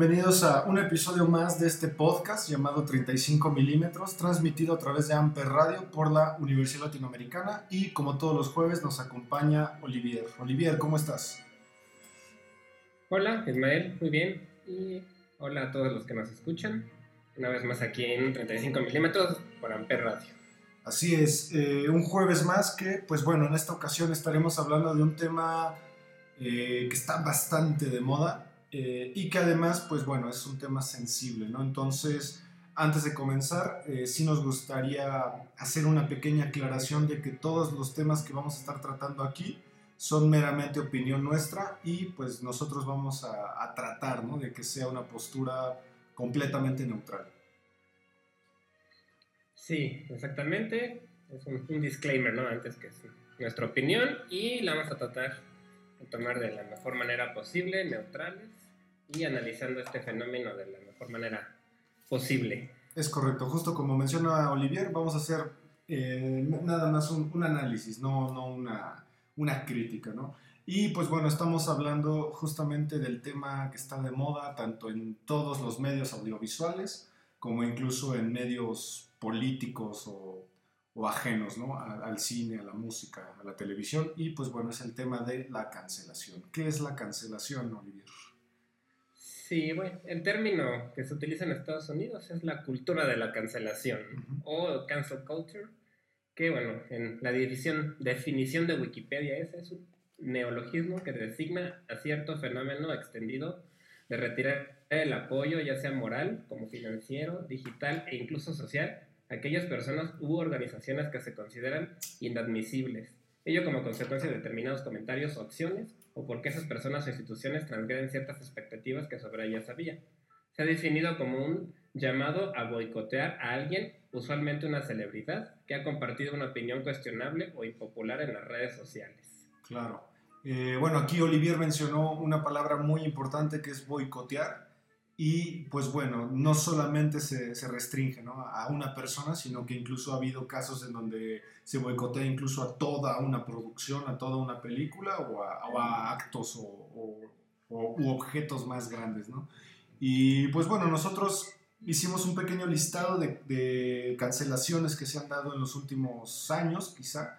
Bienvenidos a un episodio más de este podcast llamado 35 milímetros, transmitido a través de Amper Radio por la Universidad Latinoamericana y como todos los jueves nos acompaña Olivier. Olivier, ¿cómo estás? Hola, Ismael, muy bien. Y hola a todos los que nos escuchan. Una vez más aquí en 35 milímetros por Amper Radio. Así es, eh, un jueves más que, pues bueno, en esta ocasión estaremos hablando de un tema eh, que está bastante de moda, eh, y que además, pues bueno, es un tema sensible, ¿no? Entonces, antes de comenzar, eh, sí nos gustaría hacer una pequeña aclaración de que todos los temas que vamos a estar tratando aquí son meramente opinión nuestra y pues nosotros vamos a, a tratar, ¿no? De que sea una postura completamente neutral. Sí, exactamente. Es un, un disclaimer, ¿no? Antes que es nuestra opinión y la vamos a tratar de tomar de la mejor manera posible, neutrales y analizando este fenómeno de la mejor manera posible. Es correcto, justo como menciona Olivier, vamos a hacer eh, nada más un, un análisis, no, no una, una, crítica, ¿no? Y pues bueno, estamos hablando justamente del tema que está de moda tanto en todos los medios audiovisuales como incluso en medios políticos o, o ajenos, ¿no? Al cine, a la música, a la televisión. Y pues bueno, es el tema de la cancelación. ¿Qué es la cancelación, Olivier? Sí, bueno, el término que se utiliza en Estados Unidos es la cultura de la cancelación uh -huh. o cancel culture, que bueno, en la división, definición de Wikipedia es, es un neologismo que designa a cierto fenómeno extendido de retirar el apoyo, ya sea moral, como financiero, digital e incluso social, a aquellas personas u organizaciones que se consideran inadmisibles. Ello como consecuencia de determinados comentarios o acciones o porque esas personas o instituciones transgreden ciertas expectativas que sobre ellas había. Se ha definido como un llamado a boicotear a alguien, usualmente una celebridad, que ha compartido una opinión cuestionable o impopular en las redes sociales. Claro. Eh, bueno, aquí Olivier mencionó una palabra muy importante que es boicotear. Y pues bueno, no solamente se, se restringe ¿no? a una persona, sino que incluso ha habido casos en donde se boicotea incluso a toda una producción, a toda una película o a, actos o, u objetos más grandes. ¿no? Y pues bueno, nosotros hicimos un pequeño listado de, de cancelaciones que se han dado en los últimos años, quizá.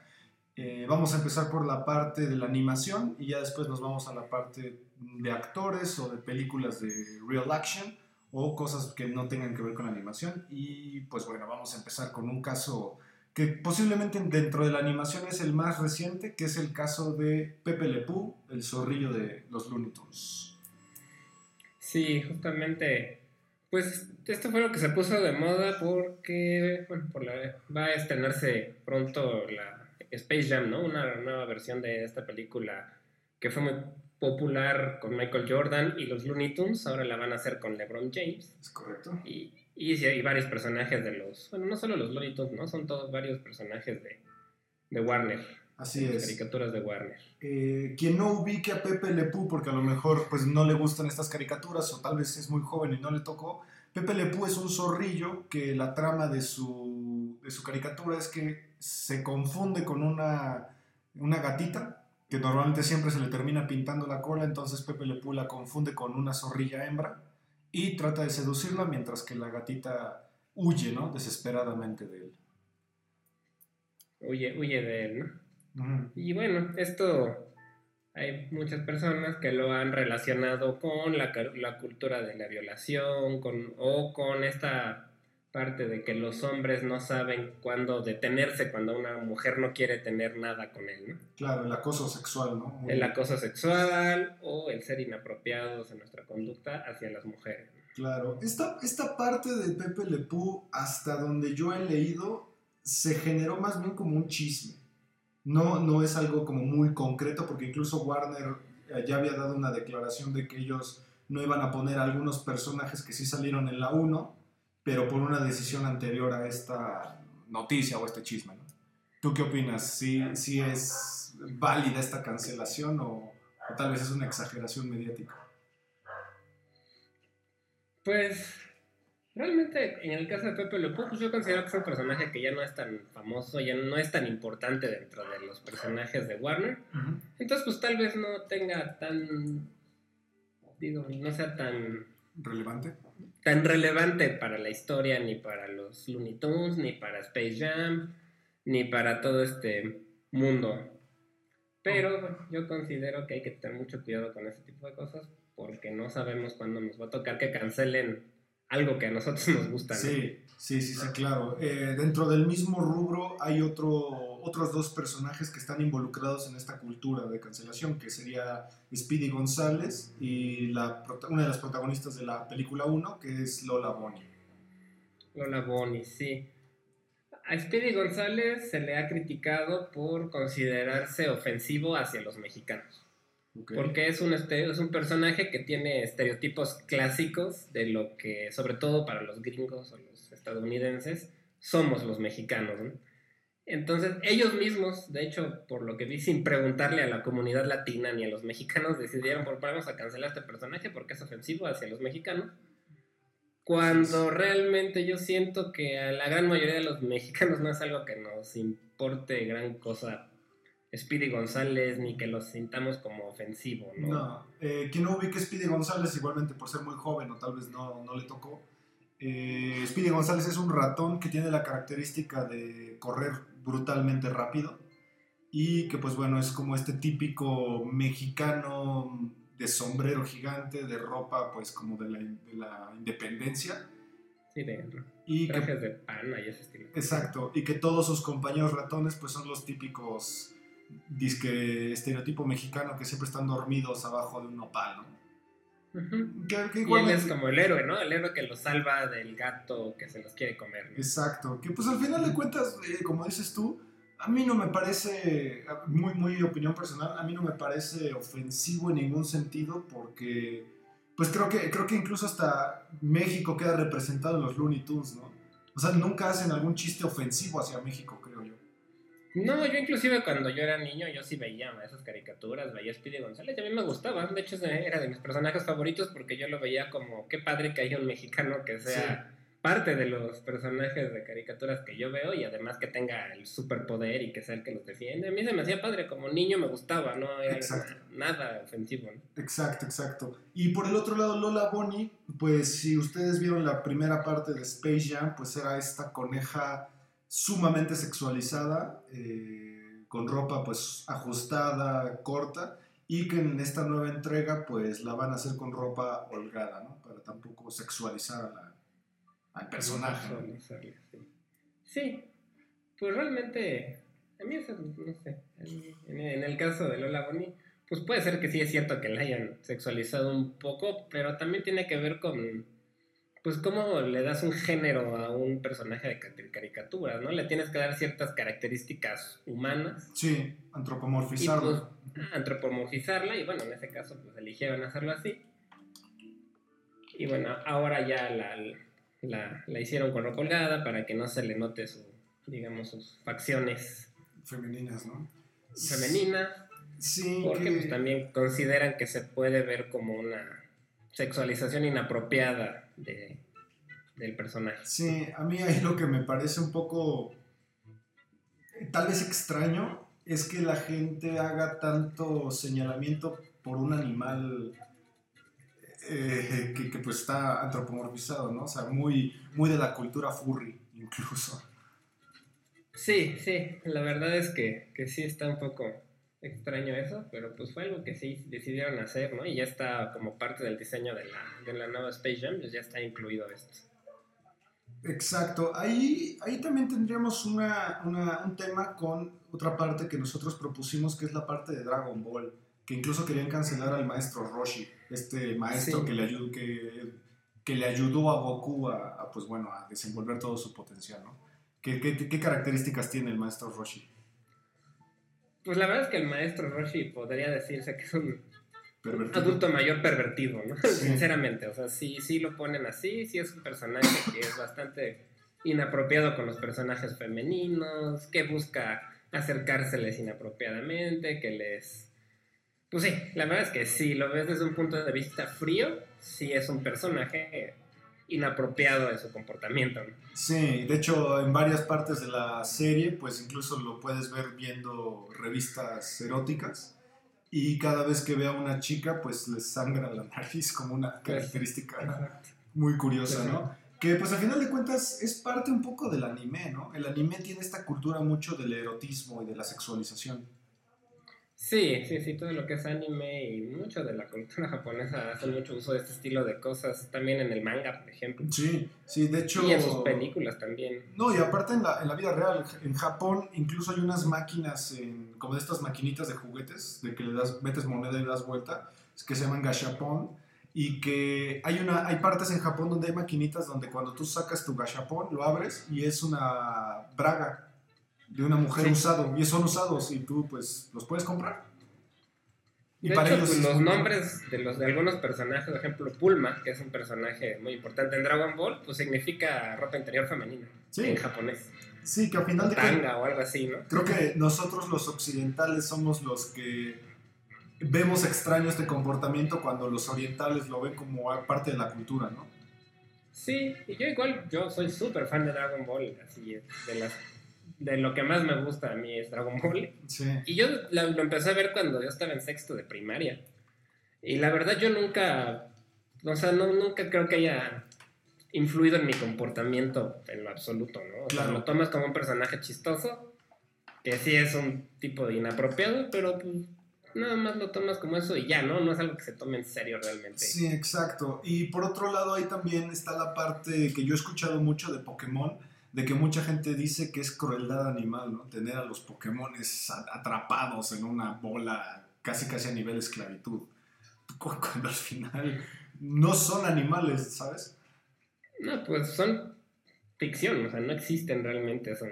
Eh, vamos a empezar por la parte de la animación y ya después nos vamos a la parte de actores o de películas de real action o cosas que no tengan que ver con animación. Y pues bueno, vamos a empezar con un caso que posiblemente dentro de la animación es el más reciente, que es el caso de Pepe Le Pew, el zorrillo de los Looney Tunes. Sí, justamente, pues esto fue lo que se puso de moda porque, bueno, por la, va a estrenarse pronto la Space Jam, ¿no? Una nueva versión de esta película que fue muy popular con Michael Jordan y los Looney Tunes, ahora la van a hacer con LeBron James. Es correcto. Y, y, hay varios personajes de los, bueno, no solo los Looney Tunes, ¿no? Son todos varios personajes de, de Warner. Así es. Caricaturas de Warner. Eh, quien no ubique a Pepe Le Pew, porque a lo mejor pues no le gustan estas caricaturas o tal vez es muy joven y no le tocó, Pepe Le Pew es un zorrillo que la trama de su, de su caricatura es que se confunde con una, una gatita que normalmente siempre se le termina pintando la cola, entonces Pepe Le Pew la confunde con una zorrilla hembra y trata de seducirla mientras que la gatita huye, ¿no? Desesperadamente de él. Huye, huye de él, ¿no? Y bueno, esto hay muchas personas que lo han relacionado con la, la cultura de la violación con, o con esta parte de que los hombres no saben cuándo detenerse cuando una mujer no quiere tener nada con él, ¿no? Claro, el acoso sexual, ¿no? Muy el acoso sexual o el ser inapropiados en nuestra conducta hacia las mujeres. Claro, esta, esta parte de Pepe Le Pew, hasta donde yo he leído, se generó más bien como un chisme. No, no es algo como muy concreto, porque incluso Warner eh, ya había dado una declaración de que ellos no iban a poner algunos personajes que sí salieron en la 1, pero por una decisión anterior a esta noticia o este chisme. ¿Tú qué opinas? ¿Sí, ¿Sí, es válida esta cancelación o, o tal vez es una exageración mediática? Pues realmente en el caso de Pepe Le Pew, pues yo considero que es un personaje que ya no es tan famoso, ya no es tan importante dentro de los personajes de Warner. Entonces pues tal vez no tenga tan, digo, no sea tan... ¿Relevante? Tan relevante para la historia, ni para los Looney Tunes, ni para Space Jam, ni para todo este mundo. Pero yo considero que hay que tener mucho cuidado con ese tipo de cosas porque no sabemos cuándo nos va a tocar que cancelen algo que a nosotros nos gusta. Sí, sí, sí, sí, claro. Eh, dentro del mismo rubro hay otro, otros dos personajes que están involucrados en esta cultura de cancelación, que sería Speedy González y la, una de las protagonistas de la película 1, que es Lola Bonnie. Lola Bonnie, sí. A Speedy González se le ha criticado por considerarse ofensivo hacia los mexicanos. Porque es un, es un personaje que tiene estereotipos clásicos de lo que, sobre todo para los gringos o los estadounidenses, somos los mexicanos. Entonces, ellos mismos, de hecho, por lo que vi, sin preguntarle a la comunidad latina ni a los mexicanos, decidieron, por vamos a cancelar este personaje porque es ofensivo hacia los mexicanos. Cuando realmente yo siento que a la gran mayoría de los mexicanos no es algo que nos importe gran cosa Speedy González ni que lo sintamos como ofensivo, ¿no? No, eh, quien no ubique Speedy González, igualmente por ser muy joven o tal vez no, no le tocó, eh, Speedy González es un ratón que tiene la característica de correr brutalmente rápido y que pues bueno es como este típico mexicano de sombrero gigante, de ropa pues como de la, de la independencia. Sí, de y trajes de pana y ese estilo. Exacto, y que todos sus compañeros ratones pues son los típicos disque estereotipo mexicano que siempre están dormidos abajo de un nopal, ¿no? Y él es como el héroe, ¿no? El héroe que los salva del gato que se los quiere comer. Exacto, que pues al final de cuentas, eh, como dices tú, a mí no me parece, muy, muy opinión personal, a mí no me parece ofensivo en ningún sentido porque, pues creo que, creo que incluso hasta México queda representado en los Looney Tunes, ¿no? O sea, nunca hacen algún chiste ofensivo hacia México. No, yo inclusive cuando yo era niño, yo sí veía esas caricaturas, veía a Speedy González, y a mí me gustaba, de hecho era de mis personajes favoritos porque yo lo veía como, qué padre que haya un mexicano que sea parte de los personajes de caricaturas que yo veo y además que tenga el superpoder y que sea el que los defiende. A mí se me hacía padre, como niño me gustaba, no era nada ofensivo. Exacto, exacto. Y por el otro lado, Lola Bonnie, pues si ustedes vieron la primera parte de Space Jam, pues era esta coneja sumamente sexualizada, eh, con ropa pues ajustada, corta, y que en esta nueva entrega pues la van a hacer con ropa holgada, ¿no? Para tampoco sexualizar al personaje. Sí. pues realmente, a mí eso, no sé, en, el caso de Lola Bonnie, pues puede ser que sí es cierto que la hayan sexualizado un poco, pero también tiene que ver con pues cómo le das un género a un personaje de caricaturas, ¿no? Le tienes que dar ciertas características humanas. Sí, antropomorfizarla. Pues, antropomorfizarla, y bueno, en ese caso pues eligieron hacerlo así. Y bueno, ahora ya la, la, hicieron con colgada para que no se le note su, digamos, sus facciones. Femeninas, ¿no? Femeninas. Sí. Porque pues, también consideran que se puede ver como una sexualización inapropiada de, del personaje. Sí, a mí ahí lo que me parece un poco tal vez extraño es que la gente haga tanto señalamiento por un animal eh, que, pues está antropomorfizado, ¿no? O sea, muy, muy de la cultura furry, incluso. Sí, sí, la verdad es que, que sí está un poco extraño eso, pero pues fue algo que sí decidieron hacer, ¿no? Y ya está como parte del diseño de la, de la nueva Space Jam, pues ya está incluido esto. Exacto, ahí, ahí también tendríamos una, una, un tema con otra parte que nosotros propusimos, que es la parte de Dragon Ball, que incluso querían cancelar al maestro Roshi, este maestro que le ayudó, que, que le ayudó a Goku a, pues bueno, a desenvolver todo su potencial, ¿no? ¿Qué, qué, características tiene el maestro Roshi? Pues la verdad es que el maestro Roshi podría decirse que es un adulto mayor pervertido, ¿no? Sinceramente, o sea, sí, sí lo ponen así, sí es un personaje que es bastante inapropiado con los personajes femeninos, que busca acercárseles inapropiadamente, que les... Pues sí, la verdad es que sí, lo ves desde un punto de vista frío, sí es un personaje inapropiado de su comportamiento. Sí, de hecho en varias partes de la serie, pues incluso lo puedes ver viendo revistas eróticas y cada vez que ve a una chica, pues le sangra la nariz como una característica muy curiosa, ¿no? Que pues al final de cuentas es parte un poco del anime, ¿no? El anime tiene esta cultura mucho del erotismo y de la sexualización. Sí, sí, sí, todo lo que es anime y mucho de la cultura japonesa hacen mucho uso de este estilo de cosas, también en el manga, por ejemplo. Sí, sí, de hecho... Y en sus películas también. No, y aparte en la, en la vida real, en Japón incluso hay unas máquinas, como de estas maquinitas de juguetes, de que le das, metes moneda y das vuelta, que se llaman gashapon, y que hay, una, hay partes en Japón donde hay maquinitas donde cuando tú sacas tu gashapon, lo abres y es una braga de una mujer usado y son usados y tú pues los puedes comprar. Y de para hecho, pues, los nombres de, los, de algunos personajes, por ejemplo, Pulma, que es un personaje muy importante en Dragon Ball, pues significa ropa interior femenina en japonés. Sí, que al final de Tanga o algo así, ¿no? Creo que nosotros los occidentales somos los que vemos extraño este comportamiento cuando los orientales lo ven como parte de la cultura, ¿no? Sí, y yo igual, yo soy súper fan de Dragon Ball, así de las de lo que más me gusta a mí es Dragon Ball. Sí. Y yo lo, empecé a ver cuando yo estaba en sexto de primaria. Y la verdad yo nunca, o sea, no, nunca creo que haya influido en mi comportamiento en lo absoluto, ¿no? O sea, lo tomas como un personaje chistoso, que sí es un tipo de inapropiado, pero pues nada más lo tomas como eso y ya, ¿no? No es algo que se tome en serio realmente. Sí, exacto. Y por otro lado, ahí también está la parte que yo he escuchado mucho de Pokémon, de que mucha gente dice que es crueldad animal, ¿no? Tener a los Pokémon atrapados en una bola casi casi a nivel esclavitud. Cuando al final no son animales, ¿sabes? No, pues son ficción, o sea, no existen realmente, son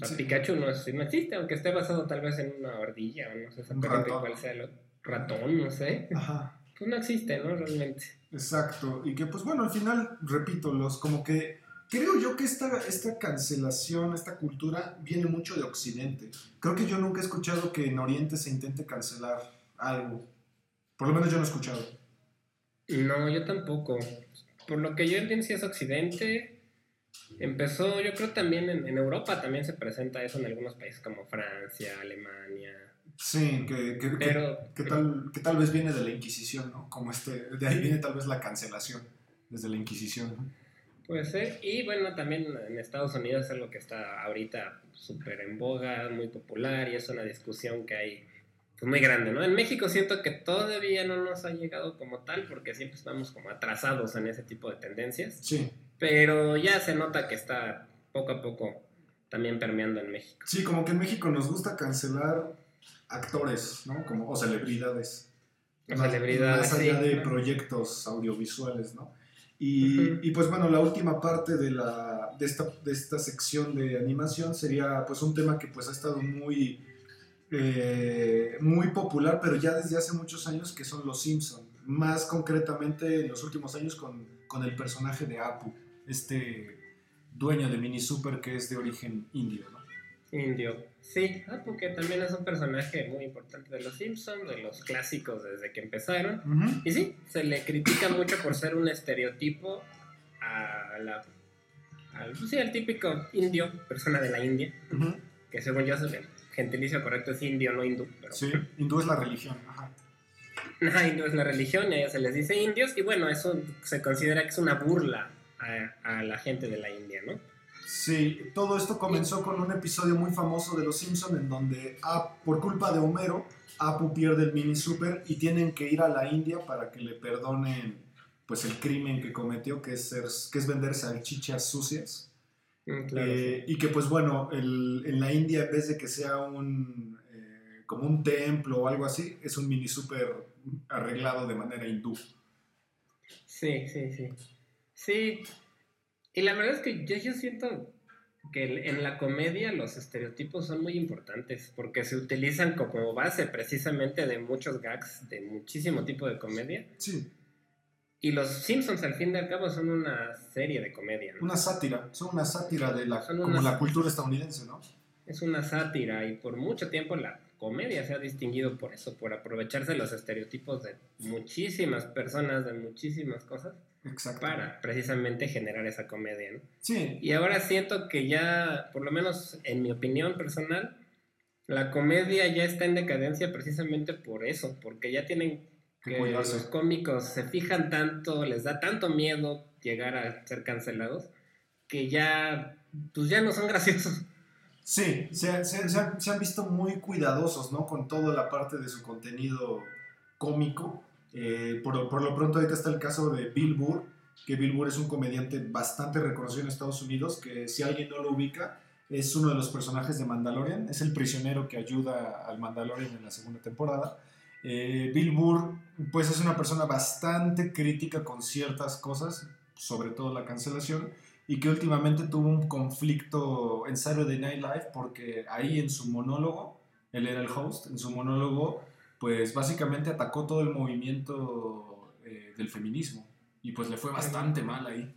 o sea, Pikachu no, no, existe, aunque esté basado tal vez en una ardilla o no sé exactamente cuál sea el ratón, no sé. Ajá. Pues no existe, ¿no? Realmente. Exacto. Y que pues bueno, al final, repito, los como que creo yo que esta, esta cancelación, esta cultura viene mucho de Occidente. Creo que yo nunca he escuchado que en Oriente se intente cancelar algo. Por lo menos yo no he escuchado. No, yo tampoco. Por lo que yo entiendo, si es Occidente, Empezó, yo creo también en, Europa también se presenta eso en algunos países como Francia, Alemania. Sí, que, que, que, tal, que tal vez viene de la Inquisición, ¿no? Como este, de ahí viene tal vez la cancelación, desde la Inquisición, ¿no? Puede ser, y bueno, también en Estados Unidos es algo que está ahorita súper en boga, muy popular, y es una discusión que hay pues, muy grande, ¿no? En México siento que todavía no nos ha llegado como tal, porque siempre estamos como atrasados en ese tipo de tendencias. Sí. Pero ya se nota que está poco a poco también permeando en México. Sí, como que en México nos gusta cancelar actores, ¿no? Como, o celebridades. O celebridades. Más allá de proyectos audiovisuales, ¿no? Y, pues bueno, la última parte de, la, de, esta, de esta sección de animación sería pues un tema que pues ha estado muy, eh, muy popular, pero ya desde hace muchos años, que son los Simpsons. Más concretamente en los últimos años con, con el personaje de Apu este dueño de Mini Super que es de origen indio. Indio, sí, ah, porque también es un personaje muy importante de los Simpsons, de los clásicos desde que empezaron. Y sí, se le critica mucho por ser un estereotipo a la, al, pues sí, al típico indio, persona de la India, que según yo el gentilicio correcto es indio, no hindú. sí, hindú es la religión, ajá. Ajá, hindú es la religión y a ellos se les dice indios y bueno, eso se considera que es una burla a, la gente de la India, ¿no? Sí, todo esto comenzó con un episodio muy famoso de Los Simpson en donde por culpa de Homero, Apu pierde el mini super y tienen que ir a la India para que le perdonen pues el crimen que cometió, que es, ser, que es vender salchichas sucias. Mm, eh, y que pues bueno, en la India en vez de que sea un eh, como un templo o algo así, es un mini super arreglado de manera hindú. Sí, sí, sí. Sí, y la verdad es que yo, yo siento que en la comedia los estereotipos son muy importantes porque se utilizan como base precisamente de muchos gags de muchísimo tipo de comedia. Sí. Y los Simpsons al fin y al cabo son una serie de comedia. Una sátira, son una sátira de la, como la cultura estadounidense, ¿no? Es una sátira y por mucho tiempo la comedia se ha distinguido por eso, por aprovecharse los estereotipos de muchísimas personas, de muchísimas cosas para precisamente generar esa comedia. ¿no? Sí. Y ahora siento que ya, por lo menos en mi opinión personal, la comedia ya está en decadencia precisamente por eso, porque ya tienen que los cómicos se fijan tanto, les da tanto miedo llegar a ser cancelados, que ya, pues ya no son graciosos. Sí, se, se, se, han visto muy cuidadosos, ¿no? Con toda la parte de su contenido cómico eh, por, lo pronto ahorita está el caso de Bill Burr, que Bill Burr es un comediante bastante reconocido en Estados Unidos, que si alguien no lo ubica, es uno de los personajes de Mandalorian, es el prisionero que ayuda al Mandalorian en la segunda temporada. Eh, Bill Burr, pues es una persona bastante crítica con ciertas cosas, sobre todo la cancelación, y que últimamente tuvo un conflicto en Saturday Night Live porque ahí en su monólogo, él era el host, en su monólogo pues básicamente atacó todo el movimiento eh, del feminismo y pues le fue bastante mal ahí.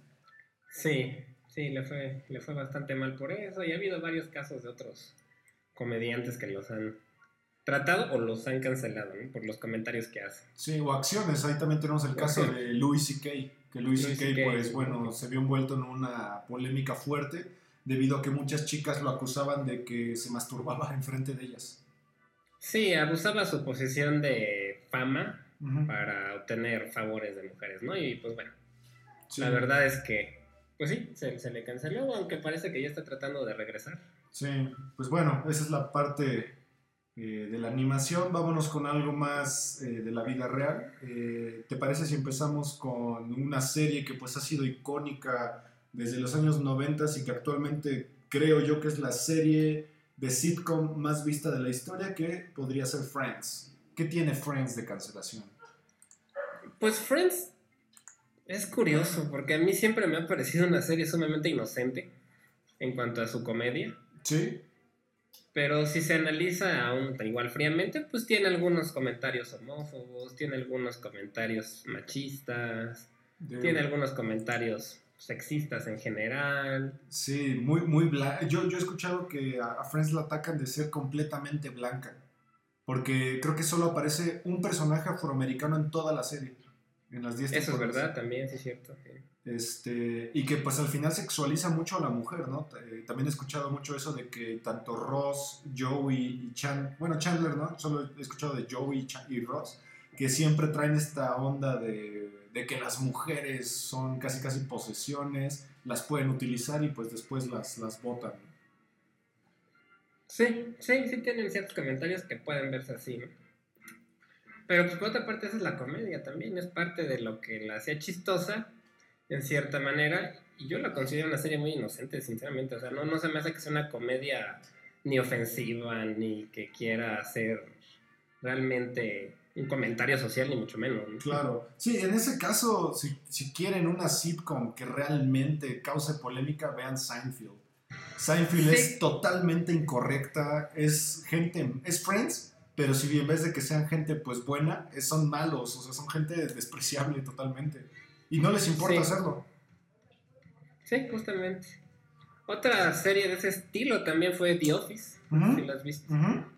Sí, sí, le fue, le fue bastante mal por eso y ha habido varios casos de otros comediantes que los han tratado o los han cancelado por los comentarios que hacen. Sí, o acciones. Ahí también tenemos el caso de Louis C.K., que Louis C.K. pues bueno, se vio envuelto en una polémica fuerte debido a que muchas chicas lo acusaban de que se masturbaba enfrente de ellas. Sí, abusaba su posición de fama para obtener favores de mujeres, ¿no? Y pues bueno, la verdad es que, pues sí, se, le canceló, aunque parece que ya está tratando de regresar. Sí, pues bueno, esa es la parte eh, de la animación. Vámonos con algo más eh, de la vida real. Eh, ¿Te parece si empezamos con una serie que pues ha sido icónica desde los años 90 y que actualmente creo yo que es la serie de sitcom más vista de la historia que podría ser Friends. ¿Qué tiene Friends de cancelación? Pues Friends es curioso porque a mí siempre me ha parecido una serie sumamente inocente en cuanto a su comedia. Sí. Pero si se analiza aún igual fríamente, pues tiene algunos comentarios homófobos, tiene algunos comentarios machistas, tiene algunos comentarios sexistas en general. Sí, muy, muy blanca. Yo, yo he escuchado que a, Friends la atacan de ser completamente blanca. Porque creo que solo aparece un personaje afroamericano en toda la serie. En las 10 Eso es verdad, también, sí es cierto. Este, y que pues al final sexualiza mucho a la mujer, ¿no? Eh, también he escuchado mucho eso de que tanto Ross, Joey y Chandler, bueno, Chandler, ¿no? Solo he escuchado de Joey y Ross, que siempre traen esta onda de de que las mujeres son casi casi posesiones, las pueden utilizar y pues después las, las botan. Sí, sí, sí tienen ciertos comentarios que pueden verse así, Pero pues por otra parte esa es la comedia también, es parte de lo que la hacía chistosa, en cierta manera, y yo la considero una serie muy inocente, sinceramente, o sea, no, no se me hace que sea una comedia ni ofensiva, ni que quiera ser realmente un comentario social, ni mucho menos. Claro. Sí, en ese caso, si, si, quieren una sitcom que realmente cause polémica, vean Seinfeld. Seinfeld es totalmente incorrecta, es gente, es Friends, pero si en vez de que sean gente pues buena, son malos, o sea, son gente despreciable totalmente. Y no les importa hacerlo. Sí, justamente. Otra serie de ese estilo también fue The Office, si lo has visto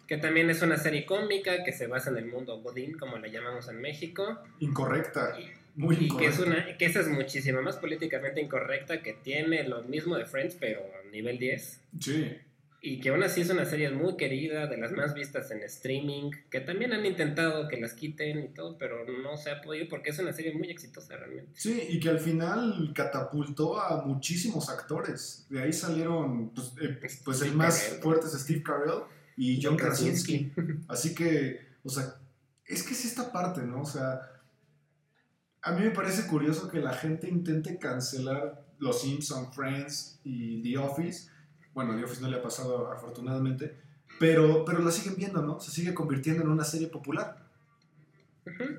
que también es una serie cómica que se basa en el mundo Godín, como la llamamos en México. Incorrecta. Muy y que es una que esa es muchísimo más políticamente incorrecta que tiene lo mismo de Friends pero a nivel 10 sí. Y que aún así es una serie muy querida de las más vistas en streaming que también han intentado que las quiten y todo pero no se ha podido porque es una serie muy exitosa realmente. Sí y que al final catapultó a muchísimos actores. De ahí salieron pues, eh, pues el más fuerte es Steve Carell y John Krasinski. Así que, o sea, es que es esta parte, ¿no? O sea, a mí me parece curioso que la gente intente cancelar Los Simpsons, Friends y The Office. Bueno, The Office no le ha pasado afortunadamente, pero, pero la siguen viendo, ¿no? Se sigue convirtiendo en una serie popular.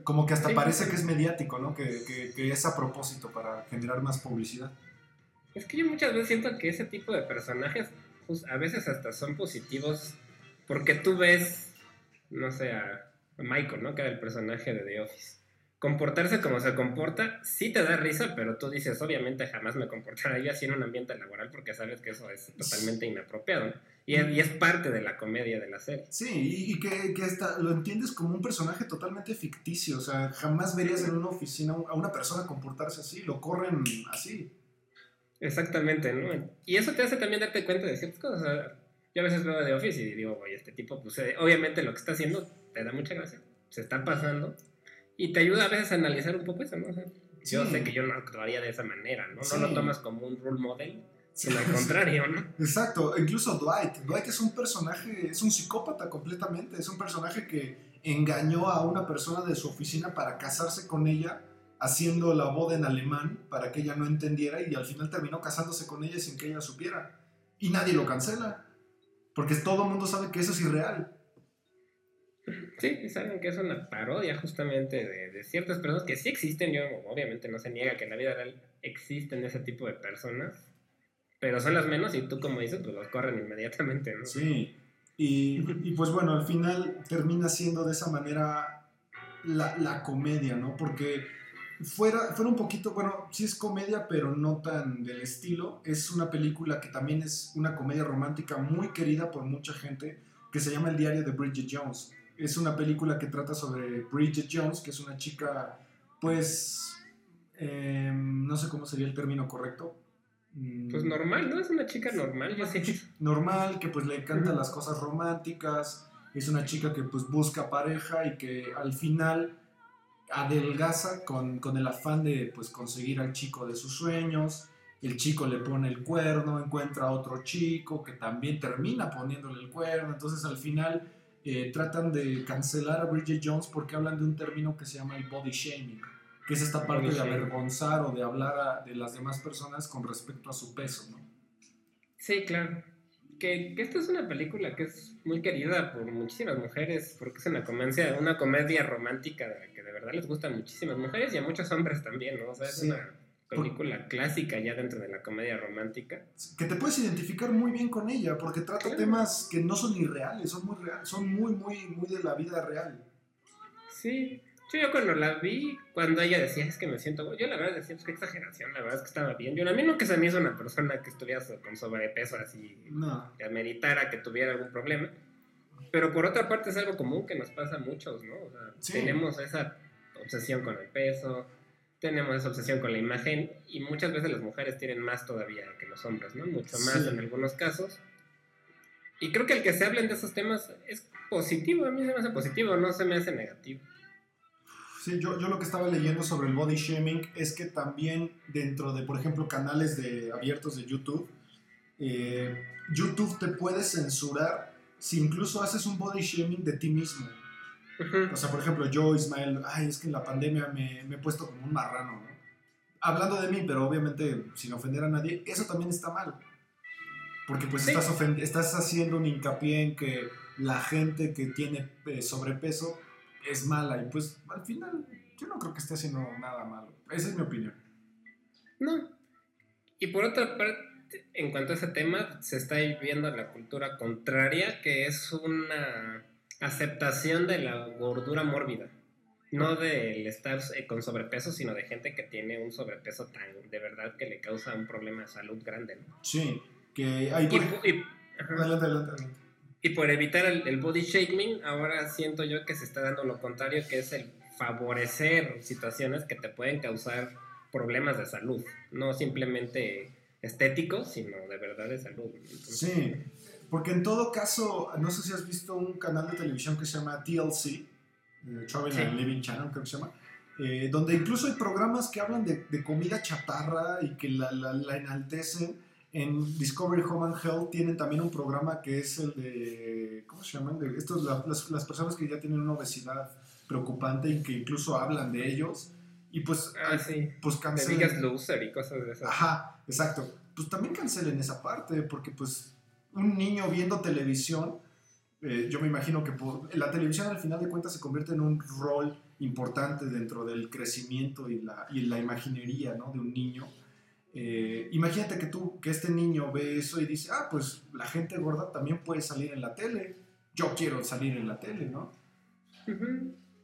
Como que hasta parece que es mediático, ¿no? Que, que, es a propósito para generar más publicidad. Es que yo muchas veces siento que ese tipo de personajes pues, a veces hasta son positivos porque tú ves, no sé, a Michael, ¿no? Que era el personaje de The Office comportarse como se comporta, sí te da risa, pero tú dices, obviamente jamás me comportaría así en un ambiente laboral porque sabes que eso es totalmente inapropiado. Y es, parte de la comedia de la serie. Sí, y, que, que lo entiendes como un personaje totalmente ficticio. O sea, jamás verías en una oficina a una persona comportarse así, lo corren así. Exactamente, ¿no? Y eso te hace también darte cuenta de ciertas cosas. Yo a veces veo de Office y digo, oye, este tipo, pues eh, obviamente lo que está haciendo te da mucha gracia. Se está pasando, y te ayuda a veces a analizar un poco eso, ¿no? Yo sé que yo no actuaría de esa manera, ¿no? No lo tomas como un role model, sino al contrario, ¿no? Exacto, incluso Dwight. Dwight es un personaje, es un psicópata completamente, es un personaje que engañó a una persona de su oficina para casarse con ella, haciendo la boda en alemán para que ella no entendiera y al final terminó casándose con ella sin que ella supiera. Y nadie lo cancela, porque todo el mundo sabe que eso es irreal. Sí, saben que es una parodia justamente de, ciertas personas que sí existen. Yo, obviamente, no se niega que en la vida real existen ese tipo de personas, pero son las menos y tú, como dices, pues los corren inmediatamente, ¿no? Sí, y, y pues bueno, al final termina siendo de esa manera la, la comedia, ¿no? Porque fuera, fuera un poquito, bueno, sí es comedia, pero no tan del estilo. Es una película que también es una comedia romántica muy querida por mucha gente, que se llama El diario de Bridget Jones es una película que trata sobre Bridget Jones, que es una chica, pues, em, no sé cómo sería el término correcto. Pues normal, ¿no? Es una chica normal, yo sé. Normal, que pues le encantan las cosas románticas, es una chica que pues busca pareja y que al final adelgaza con, con el afán de pues conseguir al chico de sus sueños, el chico le pone el cuerno, encuentra a otro chico que también termina poniéndole el cuerno, entonces al final eh, tratan de cancelar a Bridget Jones porque hablan de un término que se llama el body shaming, que es esta parte de avergonzar o de hablar de las demás personas con respecto a su peso, ¿no? Sí, claro. Que, que, esta es una película que es muy querida por muchísimas mujeres, porque es una comedia, una comedia romántica de verdad les gusta a muchísimas mujeres y a muchos hombres también, ¿no? O sea, es una película clásica ya dentro de la comedia romántica. Que te puedes identificar muy bien con ella, porque trata temas que no son irreales, son muy reales, son muy, muy, muy de la vida real. Sí, yo cuando la vi, cuando ella decía, es que me siento, yo la verdad decía, es que exageración, la verdad es que estaba bien. Yo a mí nunca se me hizo una persona que estuviera con sobrepeso así, no. que ameritara que tuviera algún problema. Pero por otra parte es algo común que nos pasa a muchos, ¿no? O sea, tenemos esa obsesión con el peso, tenemos esa obsesión con la imagen y muchas veces las mujeres tienen más todavía que los hombres, ¿no? Mucho más en algunos casos. Y creo que el que se hablen de esos temas es positivo, a mí se me hace positivo, no se me hace negativo. Sí, yo, yo lo que estaba leyendo sobre el body shaming es que también dentro de, por ejemplo, canales de, abiertos de YouTube, eh, YouTube te puede censurar si incluso haces un body shaming de ti mismo. O sea, por ejemplo, yo, Ismael, ay, es que en la pandemia me, me he puesto como un marrano, ¿no? Hablando de mí, pero obviamente sin ofender a nadie, eso también está mal. Porque pues estás, estás haciendo un hincapié en que la gente que tiene eh, sobrepeso es mala y pues al final yo no creo que esté haciendo nada malo. Esa es mi opinión. No. Y por otra parte, en cuanto a ese tema, se está viendo la cultura contraria, que es una aceptación de la gordura mórbida. No del estar eh, con sobrepeso, sino de gente que tiene un sobrepeso tan de verdad que le causa un problema de salud grande. ¿no? Sí, que hay... Y, y, por evitar el, body shaming, ahora siento yo que se está dando lo contrario, que es el favorecer situaciones que te pueden causar problemas de salud, no simplemente estéticos, sino de verdad de salud. sí, porque en todo caso, no sé si has visto un canal de televisión que se llama TLC, eh, Travel and Living Channel, creo que se llama, eh, donde incluso hay programas que hablan de, comida chatarra y que la, la, enaltecen. En Discovery Home and Health tienen también un programa que es el de, ¿cómo se llaman? De estos, las, las, personas que ya tienen una obesidad preocupante y que incluso hablan de ellos. Y pues, ah, sí. pues cancelen. loser y cosas de esas. Ajá, exacto. Pues también cancelen esa parte, porque pues un niño viendo televisión, eh, yo me imagino que la televisión al final de cuentas se convierte en un rol importante dentro del crecimiento y la, y la imaginería ¿no? de un niño. Eh, imagínate que tú, que este niño ve eso y dice, ah, pues la gente gorda también puede salir en la tele. Yo quiero salir en la tele, ¿no?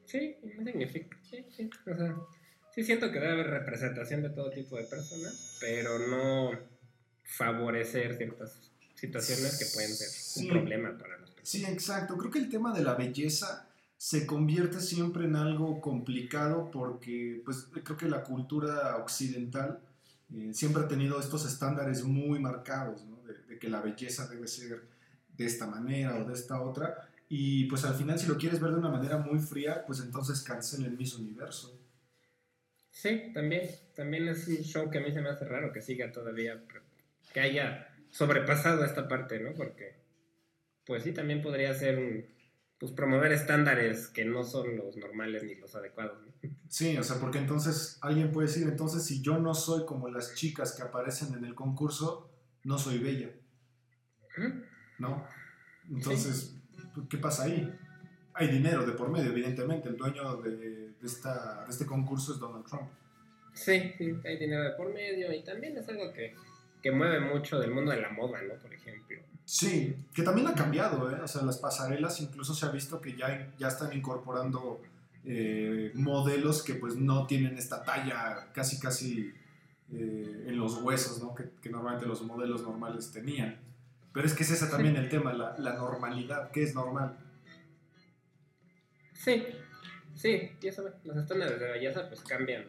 Sí, no significa. Sí, sí. O sea, sí siento que debe haber representación de todo tipo de personas, pero no favorecer ciertas situaciones que pueden ser un problema para las personas. Sí, exacto. Creo que el tema de la belleza se convierte siempre en algo complicado porque pues creo que la cultura occidental eh, siempre ha tenido estos estándares muy marcados, ¿no? de, de, que la belleza debe ser de esta manera o de esta otra. Y pues al final si lo quieres ver de una manera muy fría, pues entonces el mismo Universo. Sí, también. También es un show que a mí se me hace raro que siga todavía, que haya sobrepasado esta parte, ¿no? Porque, pues sí, también podría ser pues promover estándares que no son los normales ni los adecuados. ¿no? Sí, o sea, porque entonces alguien puede decir, entonces si yo no soy como las chicas que aparecen en el concurso, no soy bella. ¿No? Entonces, ¿qué pasa ahí? Hay dinero de por medio, evidentemente. El dueño de, de, esta, de este concurso es Donald Trump. Sí, sí, hay dinero de por medio y también es algo que que mueve mucho del mundo de la moda, ¿no? Por ejemplo. Sí, que también ha cambiado, ¿eh? O sea, las pasarelas incluso se ha visto que ya, ya están incorporando eh, modelos que pues no tienen esta talla casi casi eh, en los huesos, ¿no? Que, que, normalmente los modelos normales tenían. Pero es que es ese también sí. el tema, la, la normalidad, ¿qué es normal? Sí, sí, y eso, los estándares de belleza pues cambian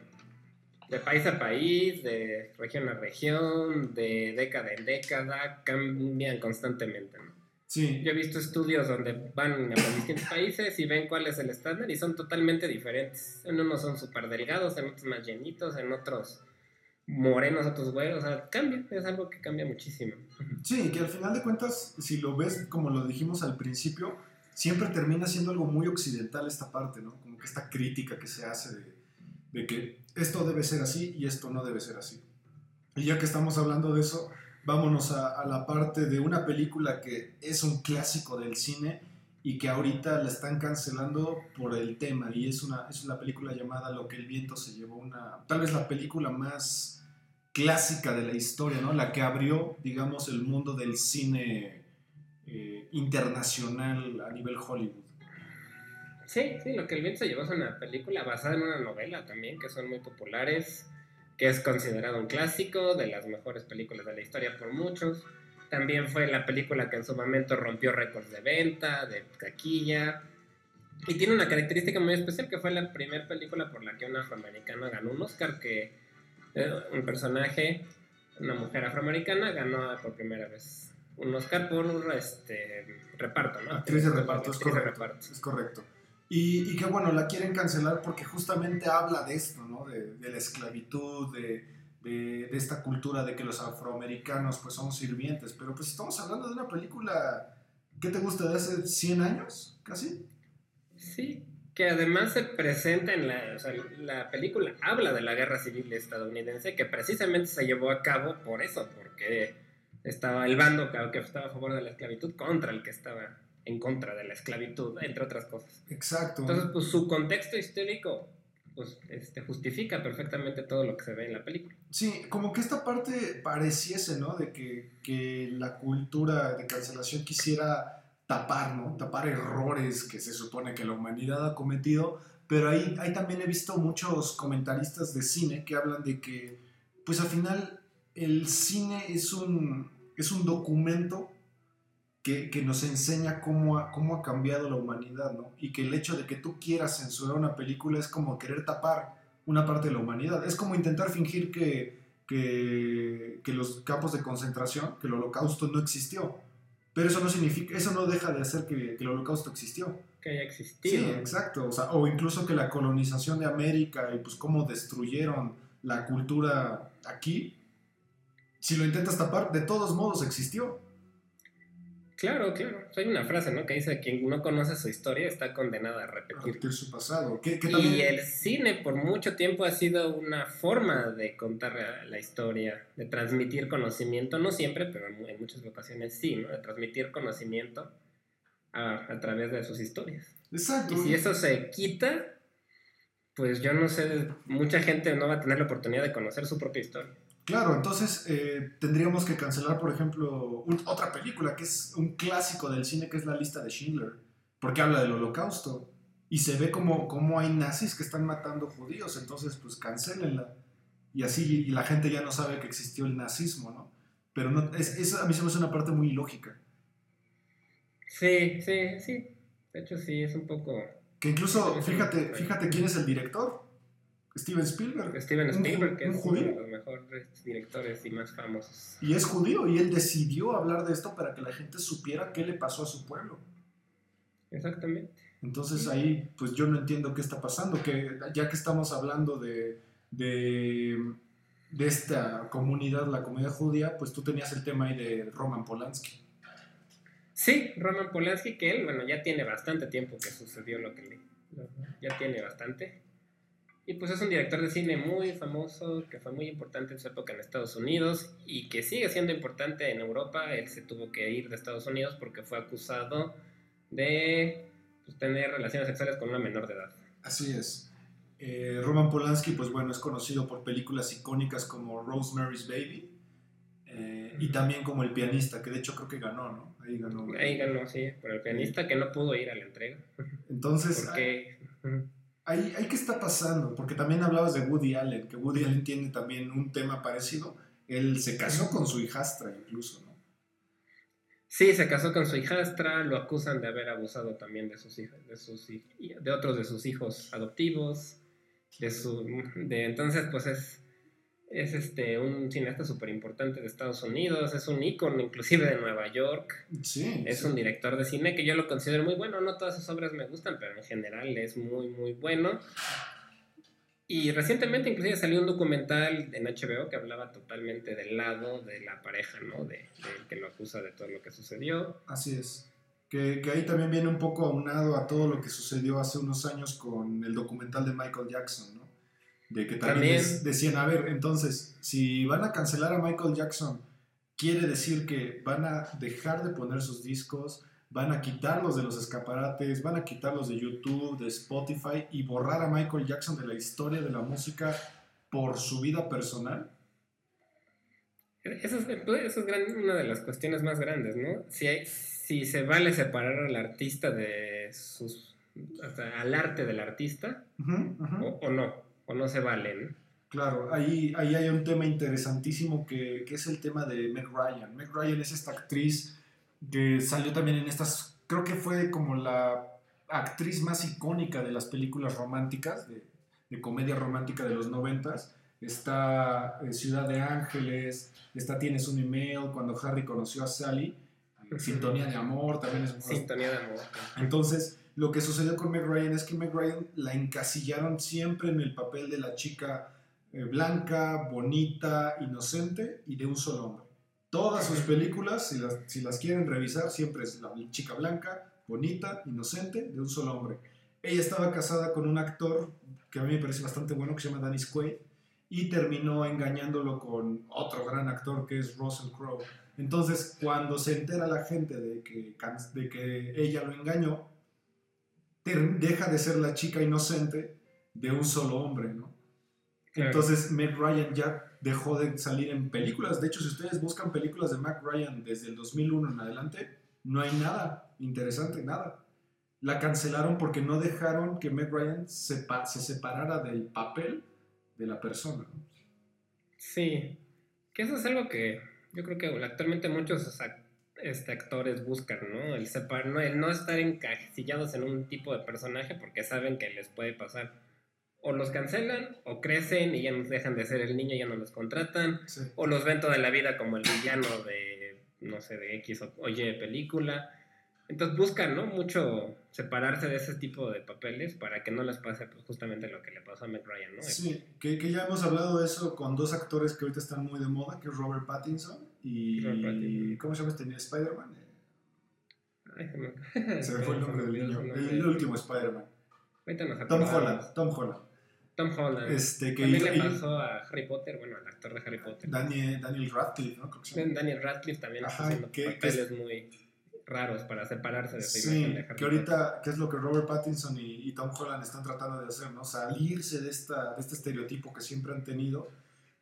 de país a país, de región a región, de década en década, cambian constantemente. ¿no? Sí. Yo he visto estudios donde van a distintos países y ven cuál es el estándar y son totalmente diferentes. En unos son súper delgados, en otros más llenitos, en otros morenos, otros güeros. O sea, cambia, es algo que cambia muchísimo. Sí, que al final de cuentas, si lo ves como lo dijimos al principio, siempre termina siendo algo muy occidental esta parte, ¿no? Como que esta crítica que se hace de, que esto debe ser así y esto no debe ser así. Y ya que estamos hablando de eso, vámonos a, a, la parte de una película que es un clásico del cine y que ahorita la están cancelando por el tema y es una, es una película llamada Lo que el viento se llevó, una, tal vez la película más clásica de la historia, ¿no? La que abrió, digamos, el mundo del cine eh, internacional a nivel Hollywood. Sí, sí, lo que el viento se llevó es una película basada en una novela también, que son muy populares, que es considerado un clásico, de las mejores películas de la historia por muchos. También fue la película que en su momento rompió récords de venta, de taquilla. Y tiene una característica muy especial, que fue la primera película por la que un afroamericano ganó un Oscar, que eh, un personaje, una mujer afroamericana, ganó por primera vez un Oscar por este, reparto, ¿no? Actriz de reparto, es correcto. Reparto. Es correcto. Y, y, que bueno, la quieren cancelar porque justamente habla de esto, ¿no? De, de la esclavitud, de, de, de, esta cultura de que los afroamericanos pues son sirvientes. Pero pues estamos hablando de una película, ¿qué te gusta? ¿De hace 100 años? ¿Casi? Sí, que además se presenta en la, o sea, la película, habla de la guerra civil estadounidense, que precisamente se llevó a cabo por eso, porque estaba el bando que estaba a favor de la esclavitud contra el que estaba en contra de la esclavitud, entre otras cosas. Exacto. Entonces, pues su contexto histórico pues, este, justifica perfectamente todo lo que se ve en la película. Sí, como que esta parte pareciese, ¿no? De que, que la cultura de cancelación quisiera tapar, ¿no? Tapar errores que se supone que la humanidad ha cometido, pero ahí, ahí también he visto muchos comentaristas de cine que hablan de que, pues al final, el cine es un, es un documento que, que, nos enseña cómo ha, cómo ha cambiado la humanidad, ¿no? Y que el hecho de que tú quieras censurar una película es como querer tapar una parte de la humanidad. Es como intentar fingir que, que, que los campos de concentración, que el holocausto no existió. Pero eso no significa, eso no deja de hacer que, que el holocausto existió. Que haya existido. Sí, exacto. O, sea, o incluso que la colonización de América y pues cómo destruyeron la cultura aquí, si lo intentas tapar, de todos modos existió. Claro, claro. Hay una frase, ¿no? Que dice, quien no conoce su historia está condenado a repetir. A repetir su pasado. ¿Qué, qué también... Y el cine por mucho tiempo ha sido una forma de contar la historia, de transmitir conocimiento, no siempre, pero en muchas ocasiones sí, ¿no? De transmitir conocimiento a, a través de sus historias. Exacto. Y si eso se quita, pues yo no sé, mucha gente no va a tener la oportunidad de conocer su propia historia. Claro, entonces eh, tendríamos que cancelar, por ejemplo, otra película que es un clásico del cine, que es La lista de Schindler, porque habla del holocausto y se ve como, como hay nazis que están matando judíos, entonces pues cancelenla. Y así y la gente ya no sabe que existió el nazismo, ¿no? Pero no, es, a mí se me hace una parte muy ilógica. Sí, sí, sí. De hecho, sí, es un poco... Que incluso, fíjate, fíjate quién es el director. Steven Spielberg. Steven Spielberg, que es uno de los mejores directores y más famosos. Y es judío, y él decidió hablar de esto para que la gente supiera qué le pasó a su pueblo. Exactamente. Entonces ahí, pues yo no entiendo qué está pasando, que ya que estamos hablando de, de, esta comunidad, la comunidad judía, pues tú tenías el tema ahí de Roman Polanski. Sí, Roman Polanski, que él, bueno, ya tiene bastante tiempo que sucedió lo que le... Ya tiene bastante. Y pues es un director de cine muy famoso, que fue muy importante en su época en Estados Unidos y que sigue siendo importante en Europa. Él se tuvo que ir de Estados Unidos porque fue acusado de pues, tener relaciones sexuales con una menor de edad. Así es. Eh, Roman Polanski, pues bueno, es conocido por películas icónicas como Rosemary's Baby eh, y también como El pianista, que de hecho creo que ganó, ¿no? Ahí ganó. Ahí ganó, sí, por El pianista que no pudo ir a la entrega. Entonces... Porque... Ahí, ahí, ¿qué está pasando? Porque también hablabas de Woody Allen, que Woody Allen tiene también un tema parecido. Él se casó con su hijastra incluso, ¿no? Sí, se casó con su hijastra, lo acusan de haber abusado también de sus hijos, de, sus, de otros de sus hijos adoptivos, de su, de, entonces pues es, es este, un cineasta súper importante de Estados Unidos, es un ícono inclusive de Nueva York, sí, es un director de cine que yo lo considero muy bueno, no todas sus obras me gustan, pero en general es muy muy bueno y recientemente inclusive salió un documental en HBO que hablaba totalmente del lado de la pareja, ¿no? De, que lo acusa de todo lo que sucedió. Así es. Que, que, ahí también viene un poco aunado a todo lo que sucedió hace unos años con el documental de Michael Jackson, ¿no? De que también, decían, a ver, entonces, si van a cancelar a Michael Jackson, quiere decir que van a dejar de poner sus discos, van a quitarlos de los escaparates, van a quitarlos de YouTube, de Spotify y borrar a Michael Jackson de la historia de la música por su vida personal? Eso es, eso es una de las cuestiones más grandes, ¿no? Si, hay, si se vale separar al artista de sus... al arte del artista, O, no, o no se vale, ¿no? Claro, ahí, ahí hay un tema interesantísimo que, que es el tema de Meg Ryan. Meg Ryan es esta actriz que salió también en estas, creo que fue como la actriz más icónica de las películas románticas, de, comedia romántica de los noventas. Está en Ciudad de Ángeles, está Tienes un email, cuando Harry conoció a Sally, Sintonía de Amor, también es Sintonía de Amor. Entonces, lo que sucedió con Meg Ryan es que Meg Ryan la encasillaron siempre en el papel de la chica eh, blanca, bonita, inocente y de un solo hombre. Todas sus películas, si las, si las quieren revisar, siempre es la chica blanca, bonita, inocente, de un solo hombre. Ella estaba casada con un actor que a mí me parece bastante bueno, que se llama Danny Quaid, y terminó engañándolo con otro gran actor que es Russell Crowe. Entonces, cuando se entera la gente de que, de que ella lo engañó, deja de ser la chica inocente de un solo hombre, ¿no? Entonces, Meg Ryan ya dejó de salir en películas. De hecho, si ustedes buscan películas de Mac Ryan desde el 2001 en adelante, no hay nada interesante, nada. La cancelaron porque no dejaron que Meg Ryan se, se separara del papel de la persona. Sí, que eso es algo que yo creo que actualmente muchos este, actores buscan, ¿no? El separar, no, el no estar encasillados en un tipo de personaje porque saben que les puede pasar o los cancelan o crecen y ya nos dejan de ser el niño y ya no los contratan, o los ven toda la vida como el villano de, no sé, de X o, Y película. Entonces buscan, ¿no? Mucho separarse de ese tipo de papeles para que no les pase pues, justamente lo que le pasó a Meg Ryan, ¿no? Sí, que, que, ya hemos hablado de eso con dos actores que ahorita están muy de moda, que es Robert Pattinson y... ¿Cómo se llama este Spider-Man? se me fue el nombre del niño. El, último Spider-Man. Tom Holland, Tom Holland. Tom Holland. Este, que también le pasó a Harry Potter, bueno, al actor de Harry Potter. Daniel, Daniel Radcliffe, ¿no? Daniel Radcliffe también está haciendo papeles muy raros para separarse de su Sí, imagen de que ahorita, que es lo que Robert Pattinson y, y Tom Holland están tratando de hacer, ¿no? Salirse de, esta, de este estereotipo que siempre han tenido,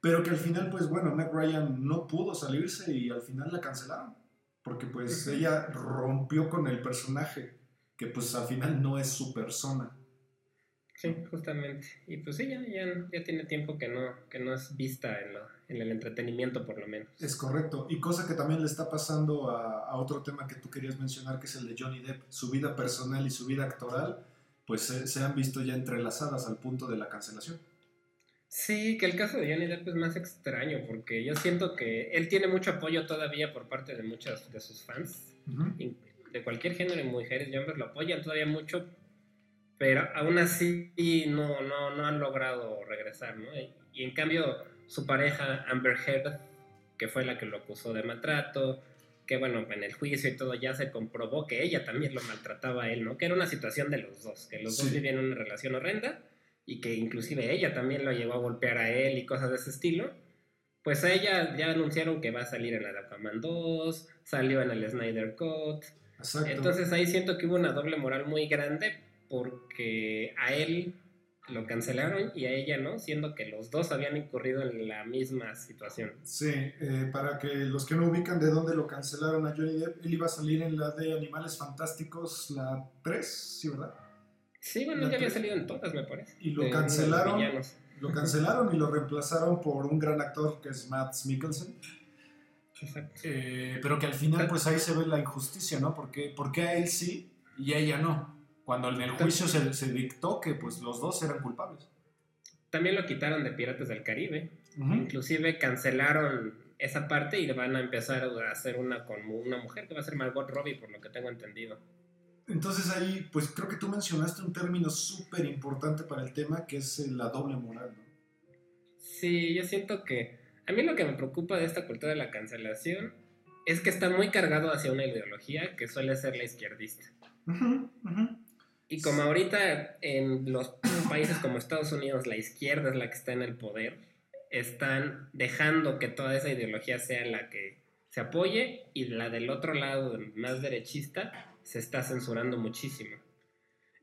pero que al final, pues bueno, Meg Ryan no pudo salirse y al final la cancelaron, porque pues ella rompió con el personaje, que pues al final no es su persona. Sí, justamente. Y pues ya, ya, ya tiene tiempo que no, que no es vista en, lo- en el entretenimiento, por lo menos. Es correcto. Y cosa que también le está pasando a, a otro tema que tú querías mencionar, que es el de Johnny Depp. Su vida personal y su vida actoral, pues se, se han visto ya entrelazadas al punto de la cancelación. Sí, que el caso de Johnny Depp es más extraño, porque yo siento que él tiene mucho apoyo todavía por parte de muchos de sus fans, de cualquier género, mujeres y hombres lo apoyan todavía mucho, pero aún así no, no, no han logrado regresar, ¿no? Y, y en cambio su pareja Amber Heard, que fue la que lo acusó de maltrato, que bueno, en el juicio y todo ya se comprobó que ella también lo maltrataba a él, ¿no? Que era una situación de los dos, que los dos vivían una relación horrenda y que inclusive ella también lo llevó a golpear a él y cosas de ese estilo. Pues a ella ya anunciaron que va a salir en la de Aquaman 2, salió en el Snyder Cut, Exacto. entonces ahí siento que hubo una doble moral muy grande porque a él lo cancelaron y a ella no, siendo que los dos habían incurrido en la misma situación. Sí, eh, para que los que no ubican de dónde lo cancelaron a Johnny Depp, él iba a salir en la de Animales Fantásticos, la 3, ¿sí, verdad? Sí, bueno, ya había salido en todas, me parece. Y lo de de cancelaron. Lo cancelaron y lo reemplazaron por un gran actor que es Matt Mikkelsen. Exacto. Eh, pero que al final, pues ahí se ve la injusticia, ¿no? Porque, porque a él sí y a ella no. Cuando en el juicio se, se dictó que pues los dos eran culpables. También lo quitaron de Piratas del Caribe. Ujú. Inclusive cancelaron esa parte y van a empezar a hacer una con una mujer que va a ser Margot Robbie, por lo que tengo entendido. Entonces ahí, pues creo que tú mencionaste un término súper importante para el tema, que es eh, la doble moral, ¿no? Sí, yo siento que a mí lo que me preocupa de esta cultura de la cancelación es que está muy cargado hacia una ideología que suele ser la izquierdista. Y como ahorita en los países como Estados Unidos la izquierda es la que está en el poder, están dejando que toda esa ideología sea la que se apoye y la del otro lado, más derechista, se está censurando muchísimo.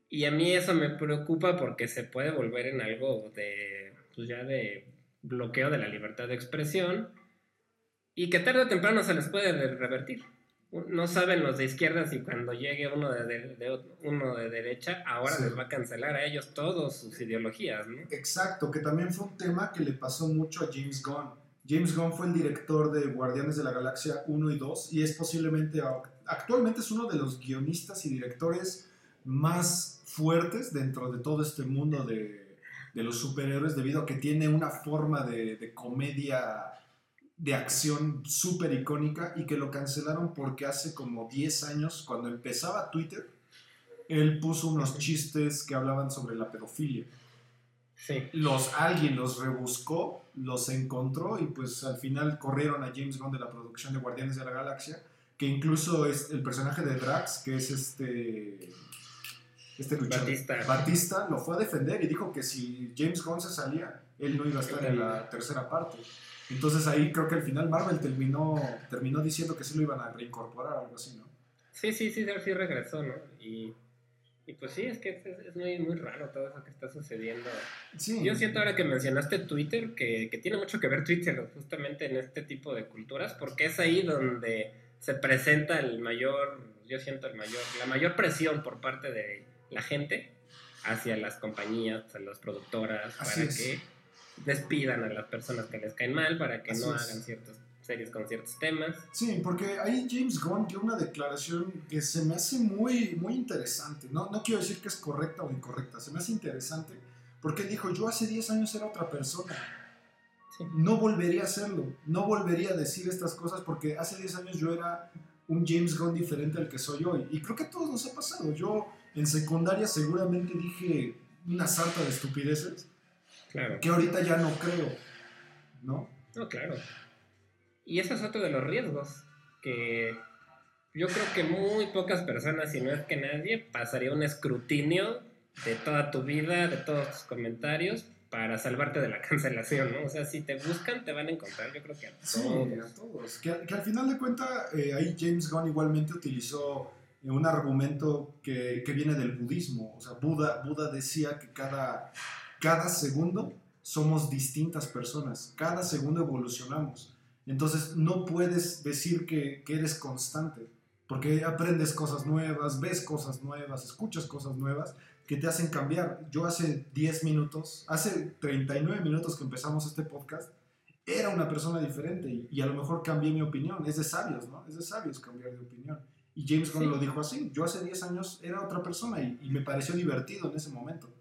Y a mí eso me preocupa porque se puede volver en algo de, pues ya de bloqueo de la libertad de expresión y que tarde o temprano se les puede de- revertir. No saben los de izquierda si cuando llegue uno de, de- de- uno de derecha, ahora Sí. les va a cancelar a ellos todas sus ideologías, ¿no? Exacto, que también fue un tema que le pasó mucho a James Gunn. James Gunn fue el director de Guardianes de la Galaxia 1 y 2 y es posiblemente, actualmente es uno de los guionistas y directores más fuertes dentro de todo este mundo de, de los superhéroes debido a que tiene una forma de, de comedia de acción súper icónica y que lo cancelaron porque hace como 10 años, cuando empezaba Twitter, él puso unos chistes que hablaban sobre la pedofilia Sí. los alguien los rebuscó, los encontró y pues al final corrieron a James Gunn de la producción de Guardianes de la Galaxia, que incluso es el personaje de Drax, que es este este luchador Batista. Batista, lo fue a defender y dijo que si James Gunn se salía, él no iba a estar en la tercera parte. Entonces ahí creo que al final Marvel terminó terminó diciendo que sí lo iban a reincorporar algo así, ¿no? Sí, sí, sí, sí regresó, ¿no? Y, y pues sí, es que es, es muy, muy raro todo eso que está sucediendo. Sí. Yo siento ahora que mencionaste Twitter, que, que tiene mucho que ver Twitter justamente en este tipo de culturas, porque es ahí donde se presenta el mayor, yo siento el mayor, la mayor presión por parte de la gente hacia las compañías, a las productoras, Así para es. que despidan a las personas que les caen mal, para que Así no es. hagan ciertas series con ciertos temas. Sí, porque ahí James Gunn dio una declaración que se me hace muy, muy interesante. No, no quiero decir que es correcta o incorrecta, se me hace interesante porque dijo, yo hace 10 años era otra persona, Sí. no volvería a hacerlo, no volvería a decir estas cosas porque hace 10 años yo era un James Gunn diferente al que soy hoy. Y creo que a todos nos ha pasado. Yo en secundaria seguramente dije una sarta de estupideces Claro. que ahorita ya no creo, ¿no? No, claro. Y ese es otro de los riesgos, que yo creo que muy pocas personas, si no es que nadie, pasaría un escrutinio de toda tu vida, de todos tus comentarios, para salvarte de la cancelación, ¿no? O sea, si te buscan, te van a encontrar, yo creo que a todos. Sí, a todos. Que, que al final de cuentas, eh, ahí James Gunn igualmente utilizó eh, un argumento que, que, viene del budismo. O sea, Buda, Buda decía que cada, cada segundo somos distintas personas, cada segundo evolucionamos. Entonces, no puedes decir que, que eres constante, porque aprendes cosas nuevas, ves cosas nuevas, escuchas cosas nuevas que te hacen cambiar. Yo hace 10 minutos, hace 39 minutos que empezamos este podcast, era una persona diferente y, a lo mejor cambié mi opinión. Es de sabios, ¿no? Es de sabios cambiar de opinión. Y James Gunn lo dijo así. Yo hace 10 años era otra persona y, y, me pareció divertido en ese momento.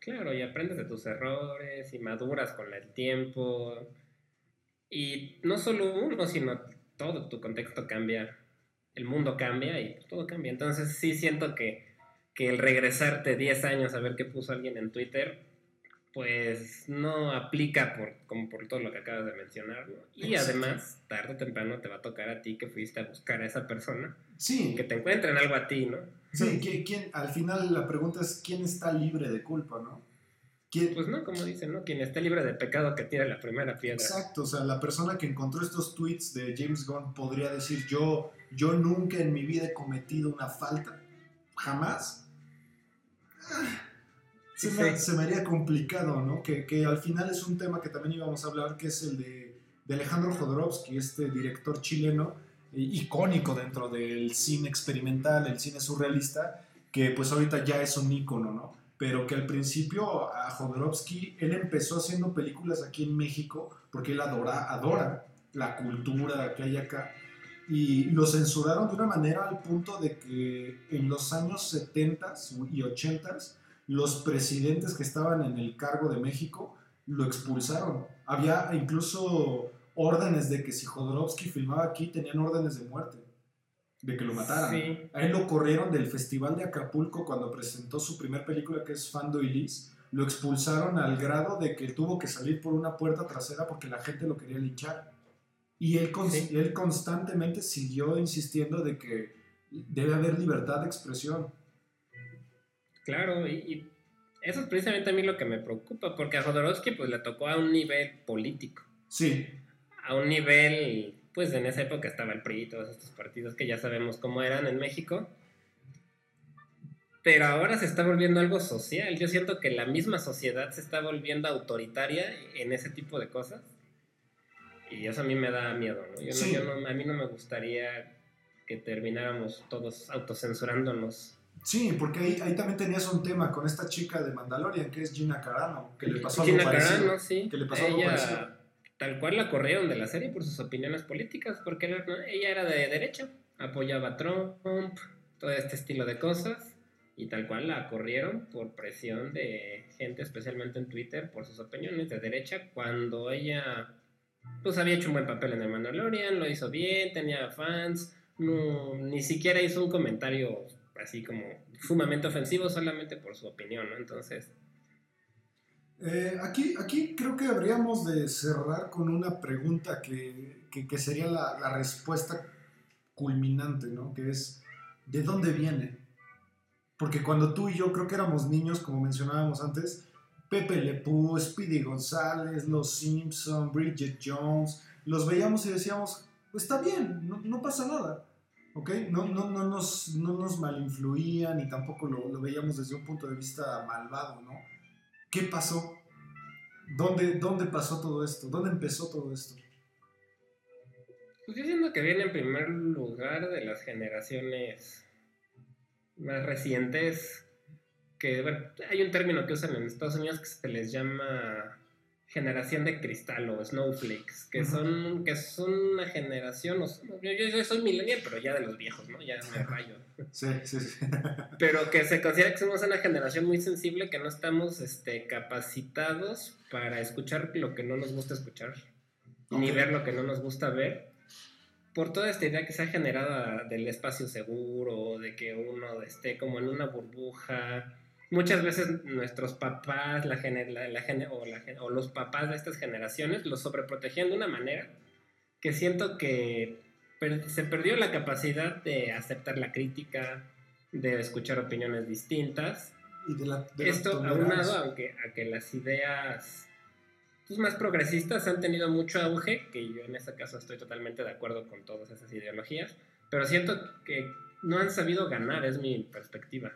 Claro, y aprendes de tus errores y maduras con el tiempo. Y no solo uno, sino todo tu contexto cambia. El mundo cambia y todo cambia. Entonces sí siento que que el regresarte 10 años a ver qué puso alguien en Twitter, pues no aplica por, como por todo lo que acabas de mencionar, Y además, tarde o temprano te va a tocar a ti que fuiste a buscar a esa persona. Sí. Que te encuentren algo a ti, ¿no? Sí, ¿quién, al final la pregunta es quién está libre de culpa, ¿no? ¿Quién? Pues no, como dicen, ¿no? Quien esté libre de pecado que tire la primera piedra. Exacto, o sea, la persona que encontró estos tweets de James Gunn podría decir, yo, yo nunca en mi vida he cometido una falta, jamás, se me, se me, haría complicado, ¿no? Que, que, al final es un tema que también íbamos a hablar, que es el de, de Alejandro Jodorowsky, este director chileno, eh, icónico dentro del cine experimental, el cine surrealista, que pues ahorita ya es un ícono, ¿no? Pero que al principio a Jodorowsky, él empezó haciendo películas aquí en México porque él adora, adora la cultura que hay acá y lo censuraron de una manera al punto de que en los años 70 y 80 los presidentes que estaban en el cargo de México lo expulsaron. Había incluso órdenes de que si Jodorowsky filmaba aquí tenían órdenes de muerte, de que lo mataran. A él lo corrieron del Festival de Acapulco cuando presentó su primer película que es Fando y Liz. Lo expulsaron al grado de que tuvo que salir por una puerta trasera porque la gente lo quería linchar. Y él, él constantemente siguió insistiendo de que debe haber libertad de expresión. Claro, y, eso es precisamente a mí lo que me preocupa, porque a Jodorowsky pues le tocó a un nivel político. Sí. A un nivel, pues en esa época estaba el PRI y todos estos partidos que ya sabemos cómo eran en México. Pero ahora se está volviendo algo social. Yo siento que la misma sociedad se está volviendo autoritaria en ese tipo de cosas. Y eso a mí me da miedo, ¿no? Yo no, a mí no me gustaría que termináramos todos autocensurándonos. Sí, porque ahí, ahí, también tenías un tema con esta chica de Mandalorian, que es Gina Carano, que le pasó Gina algo parecido. Carano, sí. Que le pasó ella, Tal cual la corrieron de la serie por sus opiniones políticas, porque ella era de derecha, apoyaba a Trump, todo este estilo de cosas, y tal cual la corrieron por presión de gente, especialmente en Twitter, por sus opiniones de derecha, cuando ella pues había hecho un buen papel en el Mandalorian, lo hizo bien, tenía fans, no, ni siquiera hizo un comentario así como sumamente ofensivo solamente por su opinión. Entonces... Eh, aquí, aquí creo que habríamos de cerrar con una pregunta que, que, sería la, la, respuesta culminante, ¿no? Que es, ¿de dónde viene? Porque cuando tú y yo creo que éramos niños, como mencionábamos antes, Pepe Le Pew, Speedy González, Los Simpson, Bridget Jones, los veíamos y decíamos, pues está bien, no, pasa nada, ¿ok? No, no, no, nos, no nos malinfluían y tampoco lo, lo, veíamos desde un punto de vista malvado, ¿no? ¿Qué pasó? ¿Dónde, ¿Dónde pasó todo esto? ¿Dónde empezó todo esto? Pues yo siento que viene en primer lugar de las generaciones más recientes que, bueno, hay un término que usan en Estados Unidos que se les llama generación de cristal o snowflakes, que son que son una generación, yo, soy millennial, pero ya de los viejos, ¿no? Ya me rayo. Sí, sí, sí. Pero que se considera que somos una generación muy sensible, que no estamos este, capacitados para escuchar lo que no nos gusta escuchar, ni ver lo que no nos gusta ver, por toda esta idea que se ha generado del espacio seguro, de que uno esté como en una burbuja, muchas veces nuestros papás, la, la, o, o, los papás de estas generaciones los sobreprotegían de una manera que siento que se perdió la capacidad de aceptar la crítica, de escuchar opiniones distintas y de la... Esto aunado aunque, a que las ideas pues, más progresistas han tenido mucho auge, que yo en este caso estoy totalmente de acuerdo con todas esas ideologías, pero siento que no han sabido ganar, es mi perspectiva.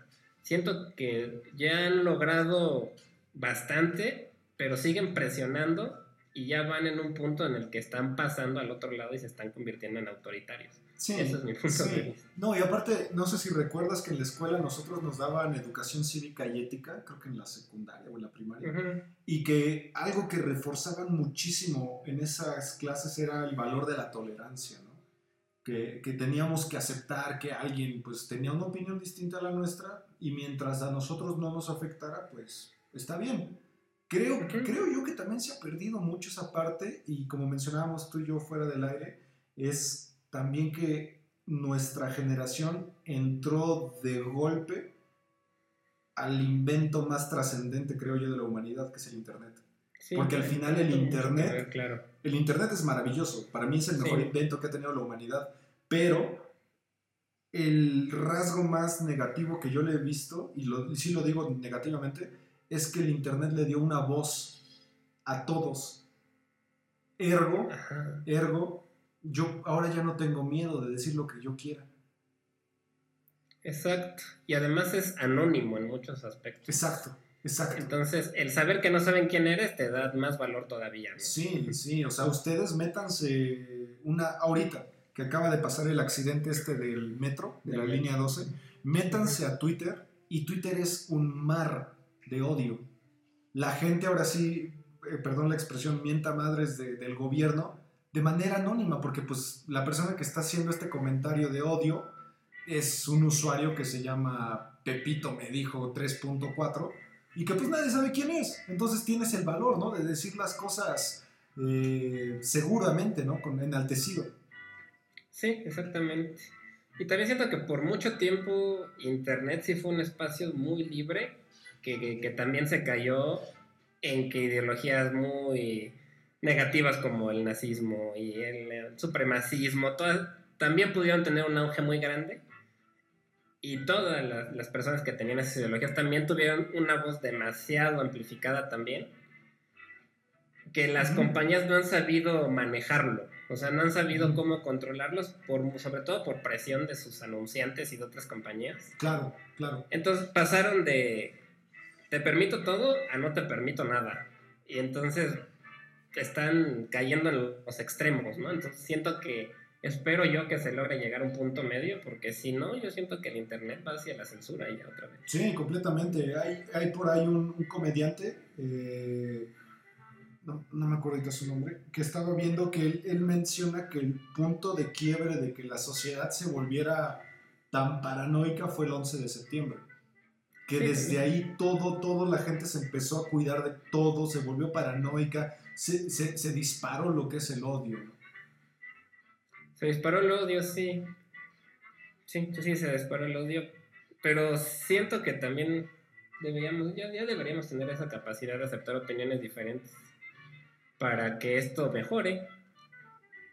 Siento que ya han logrado bastante, pero siguen presionando y ya van en un punto en el que están pasando al otro lado y se están convirtiendo en autoritarios. Sí, Ese es mi punto de vista. No, y aparte, no sé si recuerdas que en la escuela nosotros nos daban educación cívica y ética, creo que en la secundaria o en la primaria, y que algo que reforzaban muchísimo en esas clases era el valor de la tolerancia, ¿no? Que, que, teníamos que aceptar que alguien pues tenía una opinión distinta a la nuestra y mientras a nosotros no nos afectara, pues está bien. Creo, creo yo que también se ha perdido mucho esa parte y como mencionábamos tú y yo fuera del aire, es también que nuestra generación entró de golpe al invento más trascendente, creo yo, de la humanidad, que es el Internet. Porque al final el Internet, claro. el Internet es maravilloso, para mí es el mejor invento que ha tenido la humanidad, pero el rasgo más negativo que yo le he visto, y, lo, y sí lo digo negativamente, es que el Internet le dio una voz a todos. Ergo, ergo, yo ahora ya no tengo miedo de decir lo que yo quiera. Exacto. Y además es anónimo en muchos aspectos. Exacto, exacto. Entonces, el saber que no saben quién eres te da más valor todavía. Sí, sí. O sea, ustedes métanse una. Ahorita, que acaba de pasar el accidente este del metro, de la línea 12, métanse a Twitter y Twitter es un mar de odio. La gente ahora sí, eh, perdón la expresión, mienta madres del gobierno de manera anónima, porque pues la persona que está haciendo este comentario de odio es un usuario que se llama Pepito me dijo 3.4 y que pues nadie sabe quién es. Entonces tienes el valor, ¿no? De decir las cosas eh, seguramente, ¿no? Con enaltecido. Sí, exactamente. Y también siento que por mucho tiempo Internet sí fue un espacio muy libre que, también se cayó en que ideologías muy negativas como el nazismo y el, supremacismo, todas, también pudieron tener un auge muy grande. Y todas las, personas que tenían esas ideologías también tuvieron una voz demasiado amplificada también, que las compañías no han sabido manejarlo, o sea, no han sabido cómo controlarlos, por, sobre todo por presión de sus anunciantes y de otras compañías. Claro, claro. Entonces pasaron de te permito todo a no te permito nada. Y entonces están cayendo en los extremos, ¿no? Entonces siento que espero yo que se logre llegar a un punto medio, porque si no, yo siento que el Internet va hacia la censura ya otra vez. Sí, completamente. Hay, hay por ahí un, comediante, eh, no, no, me acuerdo ahorita su nombre, que estaba viendo que él, él menciona que el punto de quiebre de que la sociedad se volviera tan paranoica fue el 11 de septiembre que desde ahí todo, todo la gente se empezó a cuidar de todo, se volvió paranoica, se, se, disparó lo que es el odio. Se disparó el odio, sí. Sí, sí, se disparó el odio. Pero siento que también deberíamos, ya, ya deberíamos tener esa capacidad de aceptar opiniones diferentes para que esto mejore.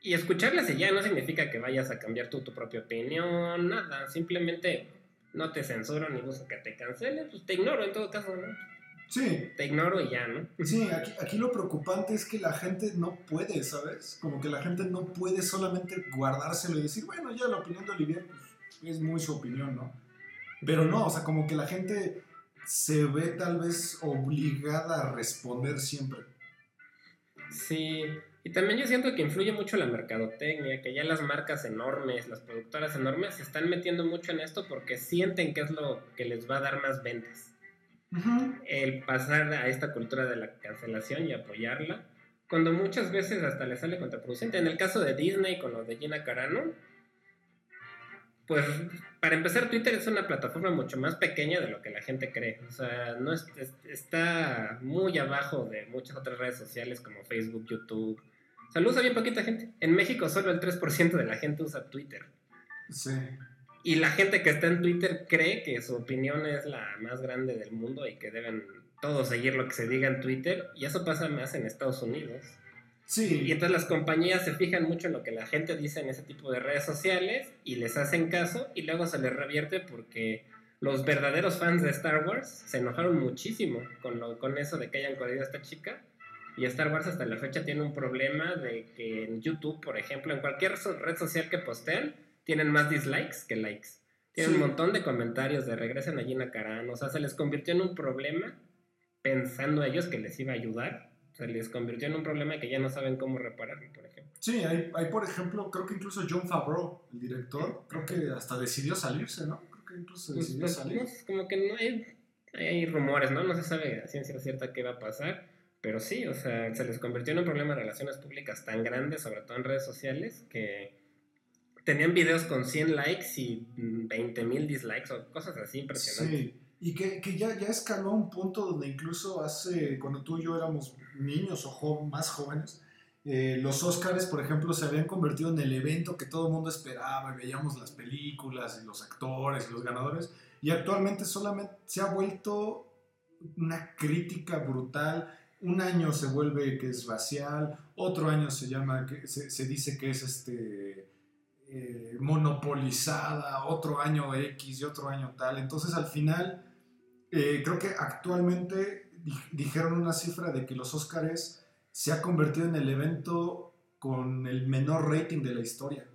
Y escucharlas y ya no significa que vayas a cambiar tú tu propia opinión, nada. Simplemente no te censuro ni busco que te cancele, pues te ignoro en todo caso, ¿no? Sí. Te ignoro y ya, ¿no? Sí, aquí, lo preocupante es que la gente no puede, ¿sabes? Como que la gente no puede solamente guardárselo y decir, bueno, ya la opinión de Olivier pues, es muy su opinión, ¿no? Pero no, o sea, como que la gente se ve tal vez obligada a responder siempre. Sí, y también yo siento que influye mucho la mercadotecnia, que ya las marcas enormes, las productoras enormes se están metiendo mucho en esto porque sienten que es lo que les va a dar más ventas. El pasar a esta cultura de la cancelación y apoyarla, cuando muchas veces hasta le sale contraproducente. En el caso de Disney con lo de Gina Carano, pues para empezar Twitter es una plataforma mucho más pequeña de lo que la gente cree. O sea, no está muy abajo de muchas otras redes sociales como Facebook, YouTube, sea, lo usa bien poquita gente. En México solo el 3% de la gente usa Twitter. Sí. Y la gente que está en Twitter cree que su opinión es la más grande del mundo y que deben todos seguir lo que se diga en Twitter. Y eso pasa más en Estados Unidos. Sí. Y entonces las compañías se fijan mucho en lo que la gente dice en ese tipo de redes sociales y les hacen caso y luego se les revierte porque los verdaderos fans de Star Wars se enojaron muchísimo con, lo, con eso de que hayan corrido a esta chica. Y Star Wars hasta la fecha tiene un problema de que en YouTube, por ejemplo, en cualquier red social que postean, tienen más dislikes que likes. Tienen un montón de comentarios de regresen a Gina Carano. O sea, se les convirtió en un problema pensando a ellos que les iba a ayudar. Se les convirtió en un problema que ya no saben cómo repararlo, por ejemplo. Sí, hay, hay por ejemplo, creo que incluso John Favreau, el director, creo que hasta decidió salirse, ¿no? Creo que incluso pues, decidió pues, salir. como que no hay, hay rumores, ¿no? No se sabe a ciencia cierta qué va a pasar. Pero sí, o sea, se les convirtió en un problema de relaciones públicas tan grande, sobre todo en redes sociales, que tenían videos con 100 likes y 20 mil dislikes o cosas así impresionantes. Sí, y que, que, ya, ya escaló a un punto donde incluso hace, cuando tú y yo éramos niños o más jóvenes, eh, los Oscars, por ejemplo, se habían convertido en el evento que todo el mundo esperaba, veíamos las películas y los actores y los ganadores, y actualmente solamente se ha vuelto una crítica brutal un año se vuelve que es racial, otro año se llama, que se, dice que es este, eh, monopolizada, otro año X y otro año tal. Entonces al final, eh, creo que actualmente dijeron una cifra de que los Óscares se ha convertido en el evento con el menor rating de la historia.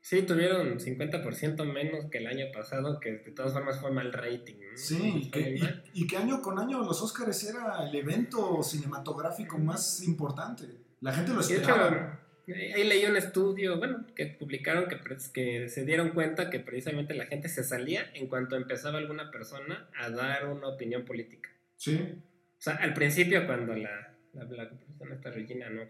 Sí, tuvieron 50% menos que el año pasado, que de todas formas fue mal rating. Sí, y que, año con año los Oscars era el evento cinematográfico más importante. La gente lo esperaba. Eh, ahí leí un estudio, bueno, que publicaron que, que se dieron cuenta que precisamente la gente se salía en cuanto empezaba alguna persona a dar una opinión política. Sí. O sea, al principio cuando la, la, persona, esta Regina, no,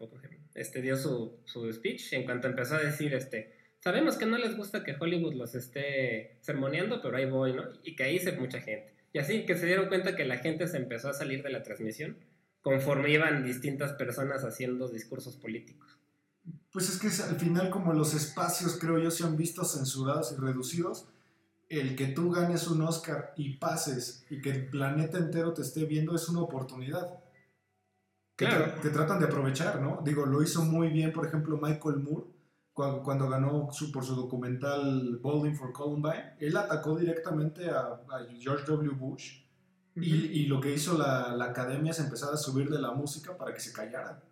este, dio su, su speech, en cuanto empezó a decir, este, sabemos que no les gusta que Hollywood los esté sermoneando, pero ahí voy, ¿no? Y que ahí se mucha gente. Y así que se dieron cuenta que la gente se empezó a salir de la transmisión conforme iban distintas personas haciendo discursos políticos. Pues es que al final como los espacios, creo yo, se han visto censurados y reducidos, el que tú ganes un Oscar y pases y que el planeta entero te esté viendo es una oportunidad. Que, claro. que tratan de aprovechar, ¿no? Digo, lo hizo muy bien, por ejemplo, Michael Moore cuando, ganó por su documental Bowling for Columbine, él atacó directamente a, George W. Bush y, lo que hizo la, academia es empezar a subir de la música para que se callara.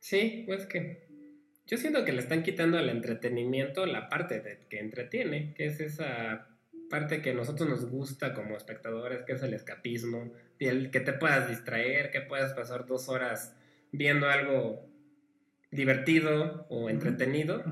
Sí, pues que yo siento que le están quitando al entretenimiento la parte de, que entretiene, que es esa parte que a nosotros nos gusta como espectadores, que es el escapismo, el que te puedas distraer, que puedas pasar dos horas viendo algo divertido o entretenido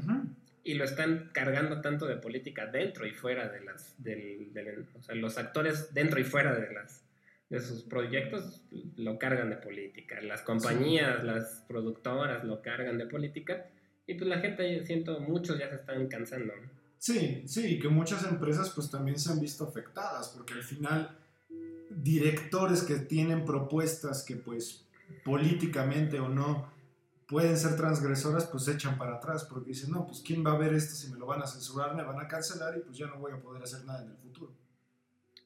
y lo están cargando tanto de política dentro y fuera de las del, o sea, los actores dentro y fuera de las de sus proyectos lo cargan de política. Las compañías las productoras lo cargan de política. Y pues la gente siento muchos ya se están cansando sí sí que muchas empresas pues también se han visto afectadas porque al final directores que tienen propuestas que pues políticamente o no pueden ser transgresoras, pues se echan para atrás porque dicen, no, pues ¿quién va a ver esto si me lo van a censurar, me van a cancelar y pues ya no voy a poder hacer nada en el futuro?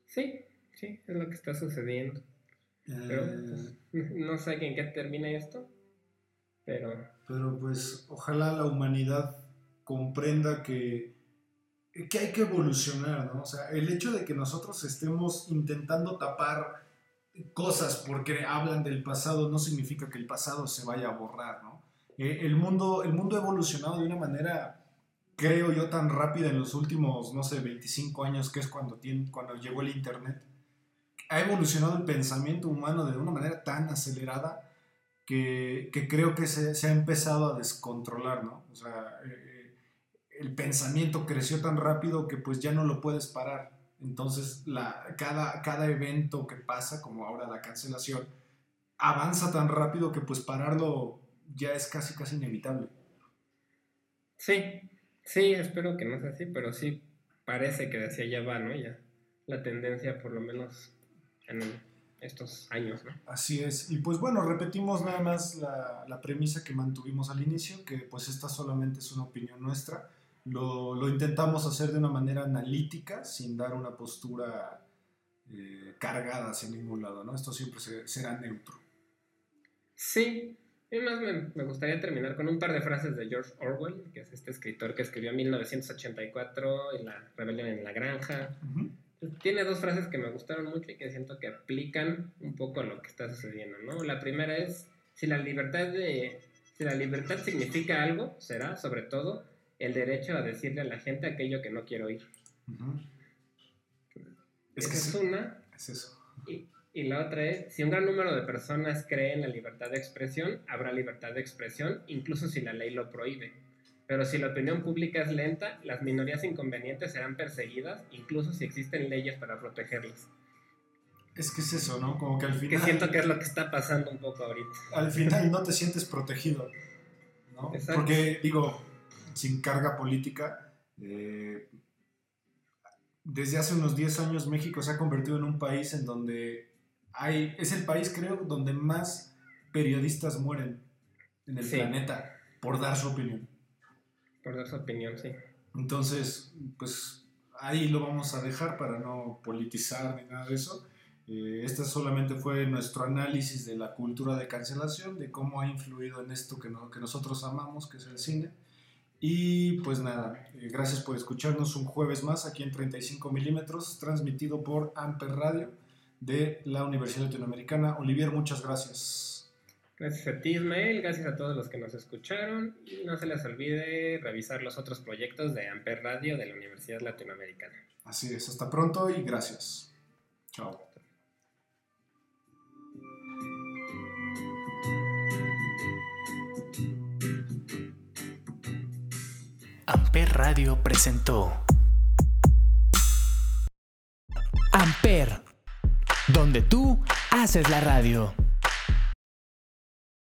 Sí, sí, es lo que está sucediendo. Pero pues, no sé en qué termina esto, pero... Pero pues ojalá la humanidad comprenda que, que hay que evolucionar, ¿no? O sea, el hecho de que nosotros estemos intentando tapar cosas porque hablan del pasado no significa que el pasado se vaya a borrar, ¿no? Eh, el, mundo, el mundo ha evolucionado de una manera, creo yo, tan rápida en los últimos, no sé, 25 años, que es cuando, tiene, cuando llegó el Internet. Ha evolucionado el pensamiento humano de una manera tan acelerada que, creo que se, ha empezado a descontrolar, ¿no? O sea, eh, el pensamiento creció tan rápido que pues ya no lo puedes parar. Entonces, cada, cada evento que pasa, como ahora la cancelación, avanza tan rápido que pues pararlo ya es casi, casi inevitable. Sí, sí, espero que no sea así, pero sí parece que hacia allá va, ¿no? Ya la tendencia, por lo menos en estos años, ¿no? Así es. Y pues bueno, repetimos nada más la, la premisa que mantuvimos al inicio, que pues esta solamente es una opinión nuestra lo, lo, intentamos hacer de una manera analítica, sin dar una postura eh, cargada hacia ningún lado, ¿no? Esto siempre será neutro. Sí, Y más me, gustaría terminar con un par de frases de George Orwell, que es este escritor que escribió en 1984 en La rebelión en la granja. Tiene dos frases que me gustaron mucho y que siento que aplican un poco a lo que está sucediendo, ¿no? La primera es, si la libertad de si la libertad significa algo, será, sobre todo, el derecho a decirle a la gente aquello que no quiero oír. Es que es una. Es eso. Y, y, la otra es, si un gran número de personas cree en la libertad de expresión, habrá libertad de expresión, incluso si la ley lo prohíbe. Pero si la opinión pública es lenta, las minorías inconvenientes serán perseguidas, incluso si existen leyes para protegerlas. Es que es eso, ¿no? Como que al final... Que siento que es lo que está pasando un poco ahorita. Al final no te sientes protegido, ¿no? Porque, digo, sin carga política, eh, desde hace unos 10 años México se ha convertido en un país en donde hay... Es el país, creo, donde más periodistas mueren en el planeta por dar su opinión. Por dar su opinión, sí. Entonces, pues ahí lo vamos a dejar para no politizar ni nada de eso. Eh, este solamente fue nuestro análisis de la cultura de cancelación, de cómo ha influido en esto que, nosotros amamos, que es el cine. Y pues nada, eh, gracias por escucharnos un jueves más aquí en 35 milímetros, transmitido por Amper Radio de la Universidad Latinoamericana. Olivier, muchas gracias. Gracias a ti, Ismael, gracias a todos los que nos escucharon y no se les olvide revisar los otros proyectos de Amper Radio de la Universidad Latinoamericana. Así es, hasta pronto y gracias. Chao. Amper Radio presentó Amper, donde tú haces la radio.